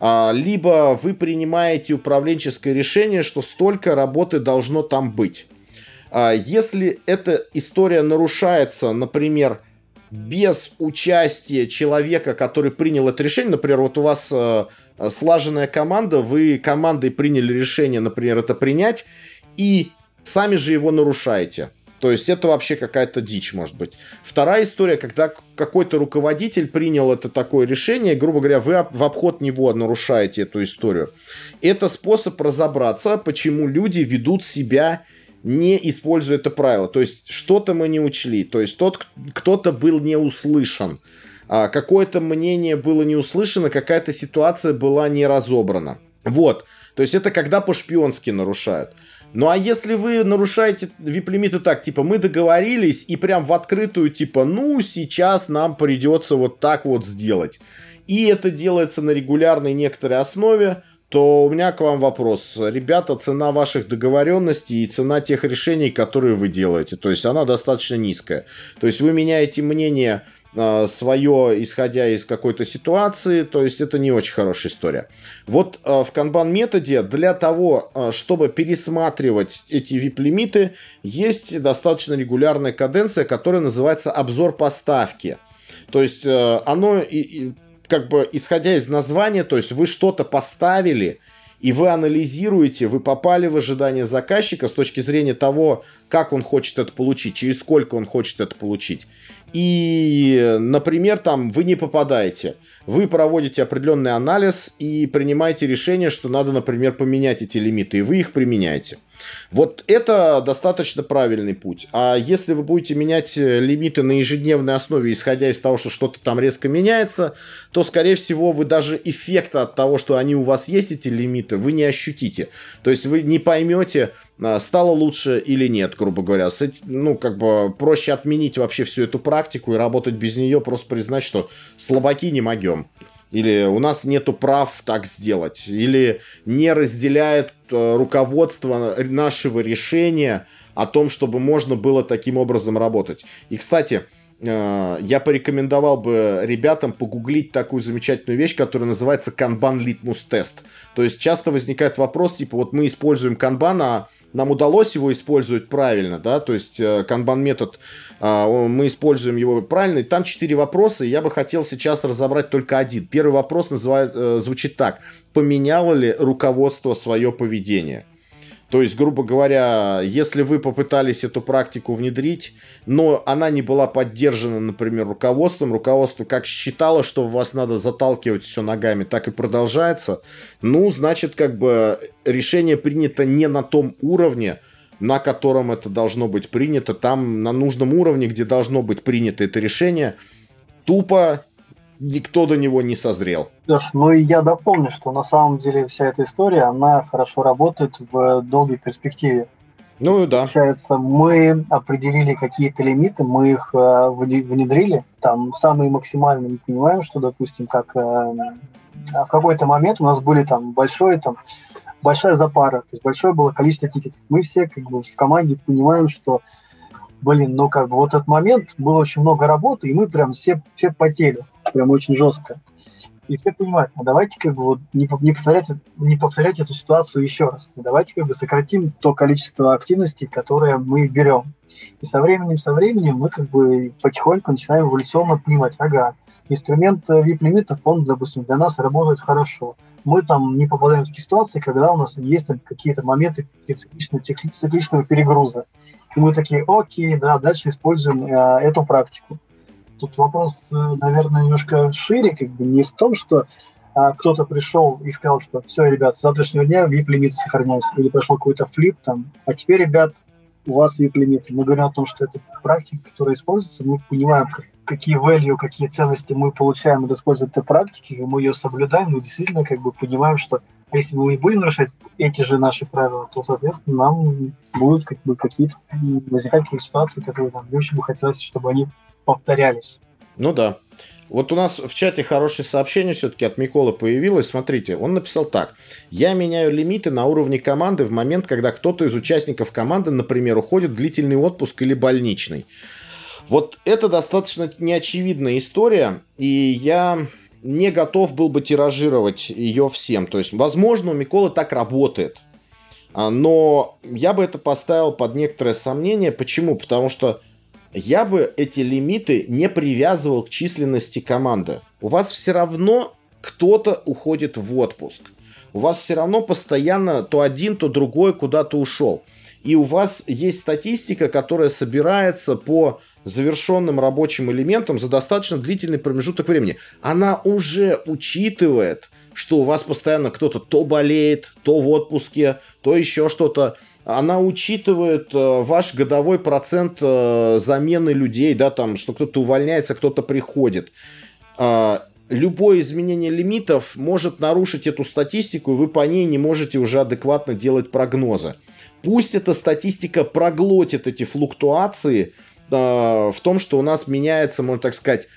а, либо вы принимаете управленческое решение, что столько работы должно там быть. А, если эта история нарушается, например, без участия человека, который принял это решение, например, вот у вас э, слаженная команда, вы командой приняли решение, например, это принять, и сами же его нарушаете. То есть это вообще какая-то дичь, может быть. Вторая история, когда какой-то руководитель принял это такое решение, грубо говоря, вы в обход него нарушаете эту историю. Это способ разобраться, почему люди ведут себя не используя это правило. То есть что-то мы не учли, то есть тот кто-то был не услышан, а какое-то мнение было не услышано, какая-то ситуация была не разобрана. Вот. То есть это когда по-шпионски нарушают. Ну а если вы нарушаете вип-лимиты так, типа мы договорились и прям в открытую, типа ну сейчас нам придется вот так вот сделать. И это делается на регулярной некоторой основе, то у меня к вам вопрос. Ребята, цена ваших договоренностей и цена тех решений, которые вы делаете, то есть она достаточно низкая. То есть вы меняете мнение а, свое, исходя из какой-то ситуации, то есть это не очень хорошая история. Вот а, в канбан методе для того, а, чтобы пересматривать эти VIP-лимиты, есть достаточно регулярная каденция, которая называется обзор поставки. То есть оно как бы исходя из названия, то есть вы что-то поставили, и вы анализируете, вы попали в ожидание заказчика с точки зрения того, как он хочет это получить, через сколько он хочет это получить и, например, там вы не попадаете. Вы проводите определенный анализ и принимаете решение, что надо, например, поменять эти лимиты, и вы их применяете. Вот это достаточно правильный путь. А если вы будете менять лимиты на ежедневной основе, исходя из того, что что-то там резко меняется, то, скорее всего, вы даже эффекта от того, что они у вас есть, эти лимиты, вы не ощутите. То есть вы не поймете, а, стало лучше или нет, грубо говоря. Ну, как бы проще отменить вообще всю эту практику и работать без нее, просто признать, что слабаки не могем. Или у нас нету прав так сделать. Или не разделяет э, руководство нашего решения о том, чтобы можно было таким образом работать. И, кстати, Э, я порекомендовал бы ребятам погуглить такую замечательную вещь, которая называется Kanban Litmus Test. То есть часто возникает вопрос, типа, вот мы используем Kanban, а нам удалось его использовать правильно, да, то есть э, Kanban метод, э, мы используем его правильно, и там четыре вопроса, и я бы хотел сейчас разобрать только один. Первый вопрос называет, звучит так. Поменяло ли руководство свое поведение? То есть, грубо говоря, если вы попытались эту практику внедрить, но она не была поддержана, например, руководством, руководство как считало, что вас надо заталкивать все ногами, так и продолжается, ну, значит, как бы решение принято не на том уровне, на котором это должно быть принято, там на нужном уровне, где должно быть принято это решение, тупо никто до него не созрел. Леш, ну и я дополню, что на самом деле вся эта история, она хорошо работает в долгой перспективе. Ну да. Получается, мы определили какие-то лимиты, мы их э, внедрили. Там самые максимальные мы понимаем, что, допустим, как э, в какой-то момент у нас были там большой там большая запара, то есть большое было количество тикетов. Мы все как бы в команде понимаем, что блин, ну как бы вот этот момент, было очень много работы, и мы прям все, все потели прям очень жестко. И все понимают, ну давайте как бы вот не, не, повторять, не повторять эту ситуацию еще раз. Ну, давайте как бы сократим то количество активностей, которое мы берем. И со временем, со временем мы как бы потихоньку начинаем эволюционно понимать, ага, инструмент VIP-лимитов, он, допустим, для нас работает хорошо. Мы там не попадаем в такие ситуации, когда у нас есть там, какие-то моменты цикличного, цикличного перегруза. И мы такие, окей, да, дальше используем э, эту практику. Тут вопрос, э, наверное, немножко шире, как бы не в том, что а, кто-то пришел и сказал, что все, ребят, с завтрашнего дня VIP-лимиты сохраняются, или пошел какой-то флип там, а теперь, ребят, у вас VIP-лимиты. Мы говорим о том, что это практика, которая используется, мы понимаем, какие value, какие ценности мы получаем от использования этой практики, и мы ее соблюдаем, мы действительно как бы понимаем, что если мы не будем нарушать эти же наши правила, то, соответственно, нам будут как бы какие-то возникать какие-то ситуации, которые нам очень бы хотелось, чтобы они повторялись. Ну да. Вот у нас в чате хорошее сообщение все-таки от Миколы появилось. Смотрите, он написал так. Я меняю лимиты на уровне команды в момент, когда кто-то из участников команды, например, уходит в длительный отпуск или больничный. Вот это достаточно неочевидная история, и я не готов был бы тиражировать ее всем. То есть, возможно, у Миколы так работает. А, но я бы это поставил под некоторое сомнение. Почему? Потому что я бы эти лимиты не привязывал к численности команды. У вас все равно кто-то уходит в отпуск. У вас все равно постоянно то один, то другой куда-то ушел. И у вас есть статистика, которая собирается по завершенным рабочим элементам за достаточно длительный промежуток времени. Она уже учитывает, что у вас постоянно кто-то то болеет, то в отпуске, то еще что-то. Она учитывает э, ваш годовой процент э, замены людей, да, там, что кто-то увольняется, кто-то приходит. Э, любое изменение лимитов может нарушить эту статистику, и вы по ней не можете уже адекватно делать прогнозы. Пусть эта статистика проглотит эти флуктуации э, в том, что у нас меняется, можно так сказать,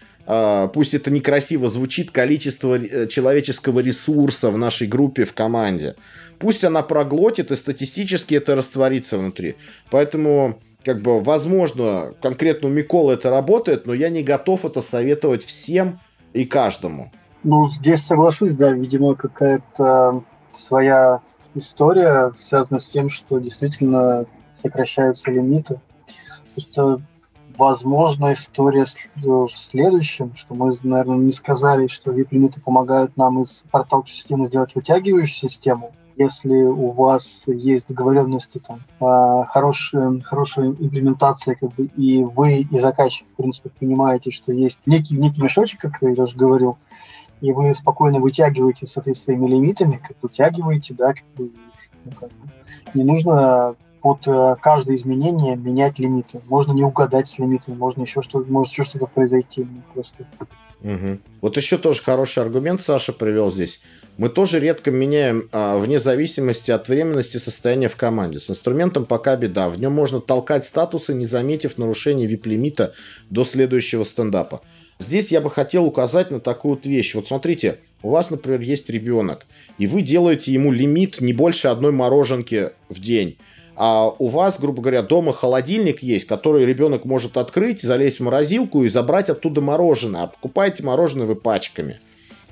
пусть это некрасиво звучит, количество э, человеческого ресурса в нашей группе, в команде. Пусть она проглотит, и статистически это растворится внутри. Поэтому как бы, возможно, конкретно у Миколы это работает, но я не готов это советовать всем и каждому. Ну, здесь соглашусь, да, видимо, какая-то своя история связана с тем, что действительно сокращаются лимиты. Просто, возможно, история в следующем, что мы, наверное, не сказали, что VIP-лимиты помогают нам из портал системы сделать вытягивающую систему. Если у вас есть договоренности, там, а, хорошая, хорошая имплементация, как бы, и вы, и заказчик, в принципе, понимаете, что есть некий, некий мешочек, как ты даже говорил, и вы спокойно вытягиваете, соответственно, своими лимитами, как вытягиваете, да, как бы, ну, как бы, не нужно под э, каждое изменение менять лимиты. Можно не угадать с лимитами, можно еще что-то, может еще что-то произойти. Ну, просто. Угу. Вот еще тоже хороший аргумент Саша привел здесь. Мы тоже редко меняем а, вне зависимости от временности состояния в команде. С инструментом пока беда. В нем можно толкать статусы, не заметив нарушения вип-лимита до следующего стендапа. Здесь я бы хотел указать на такую вот вещь. Вот смотрите, у вас, например, есть ребенок, и вы делаете ему лимит не больше одной мороженки в день. А у вас, грубо говоря, дома холодильник есть, который ребенок может открыть, залезть в морозилку и забрать оттуда мороженое. А покупаете мороженое вы пачками.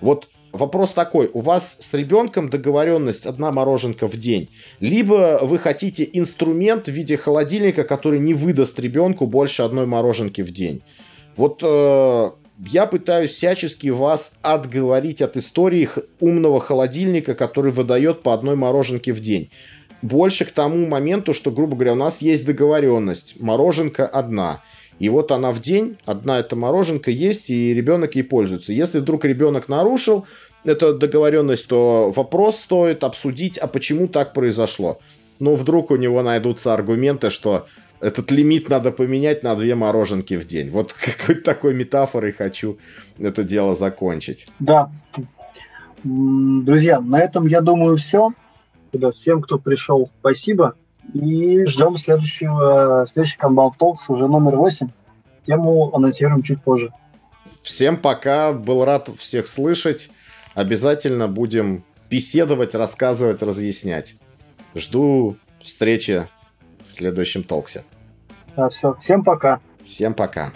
Вот вопрос такой, у вас с ребенком договоренность одна мороженка в день, либо вы хотите инструмент в виде холодильника, который не выдаст ребенку больше одной мороженки в день. Вот э, я пытаюсь всячески вас отговорить от истории умного холодильника, который выдает по одной мороженке в день. Больше к тому моменту, что, грубо говоря, у нас есть договоренность. Мороженка одна. И вот она в день, одна эта мороженка есть, и ребенок ей пользуется. Если вдруг ребенок нарушил эту договоренность, то вопрос стоит обсудить, а почему так произошло. Ну, вдруг у него найдутся аргументы, что этот лимит надо поменять на две мороженки в день. Вот <laughs> какой-то такой метафорой хочу это дело закончить. Да. Друзья, на этом, я думаю, все. Всем, кто пришел, спасибо. И ждем следующего, следующий Kanban Talks, уже номер 8. Тему анонсируем чуть позже. Всем пока. Был рад всех слышать. Обязательно будем беседовать, рассказывать, разъяснять. Жду встречи в следующем толксе. Да, все. Всем пока. Всем пока.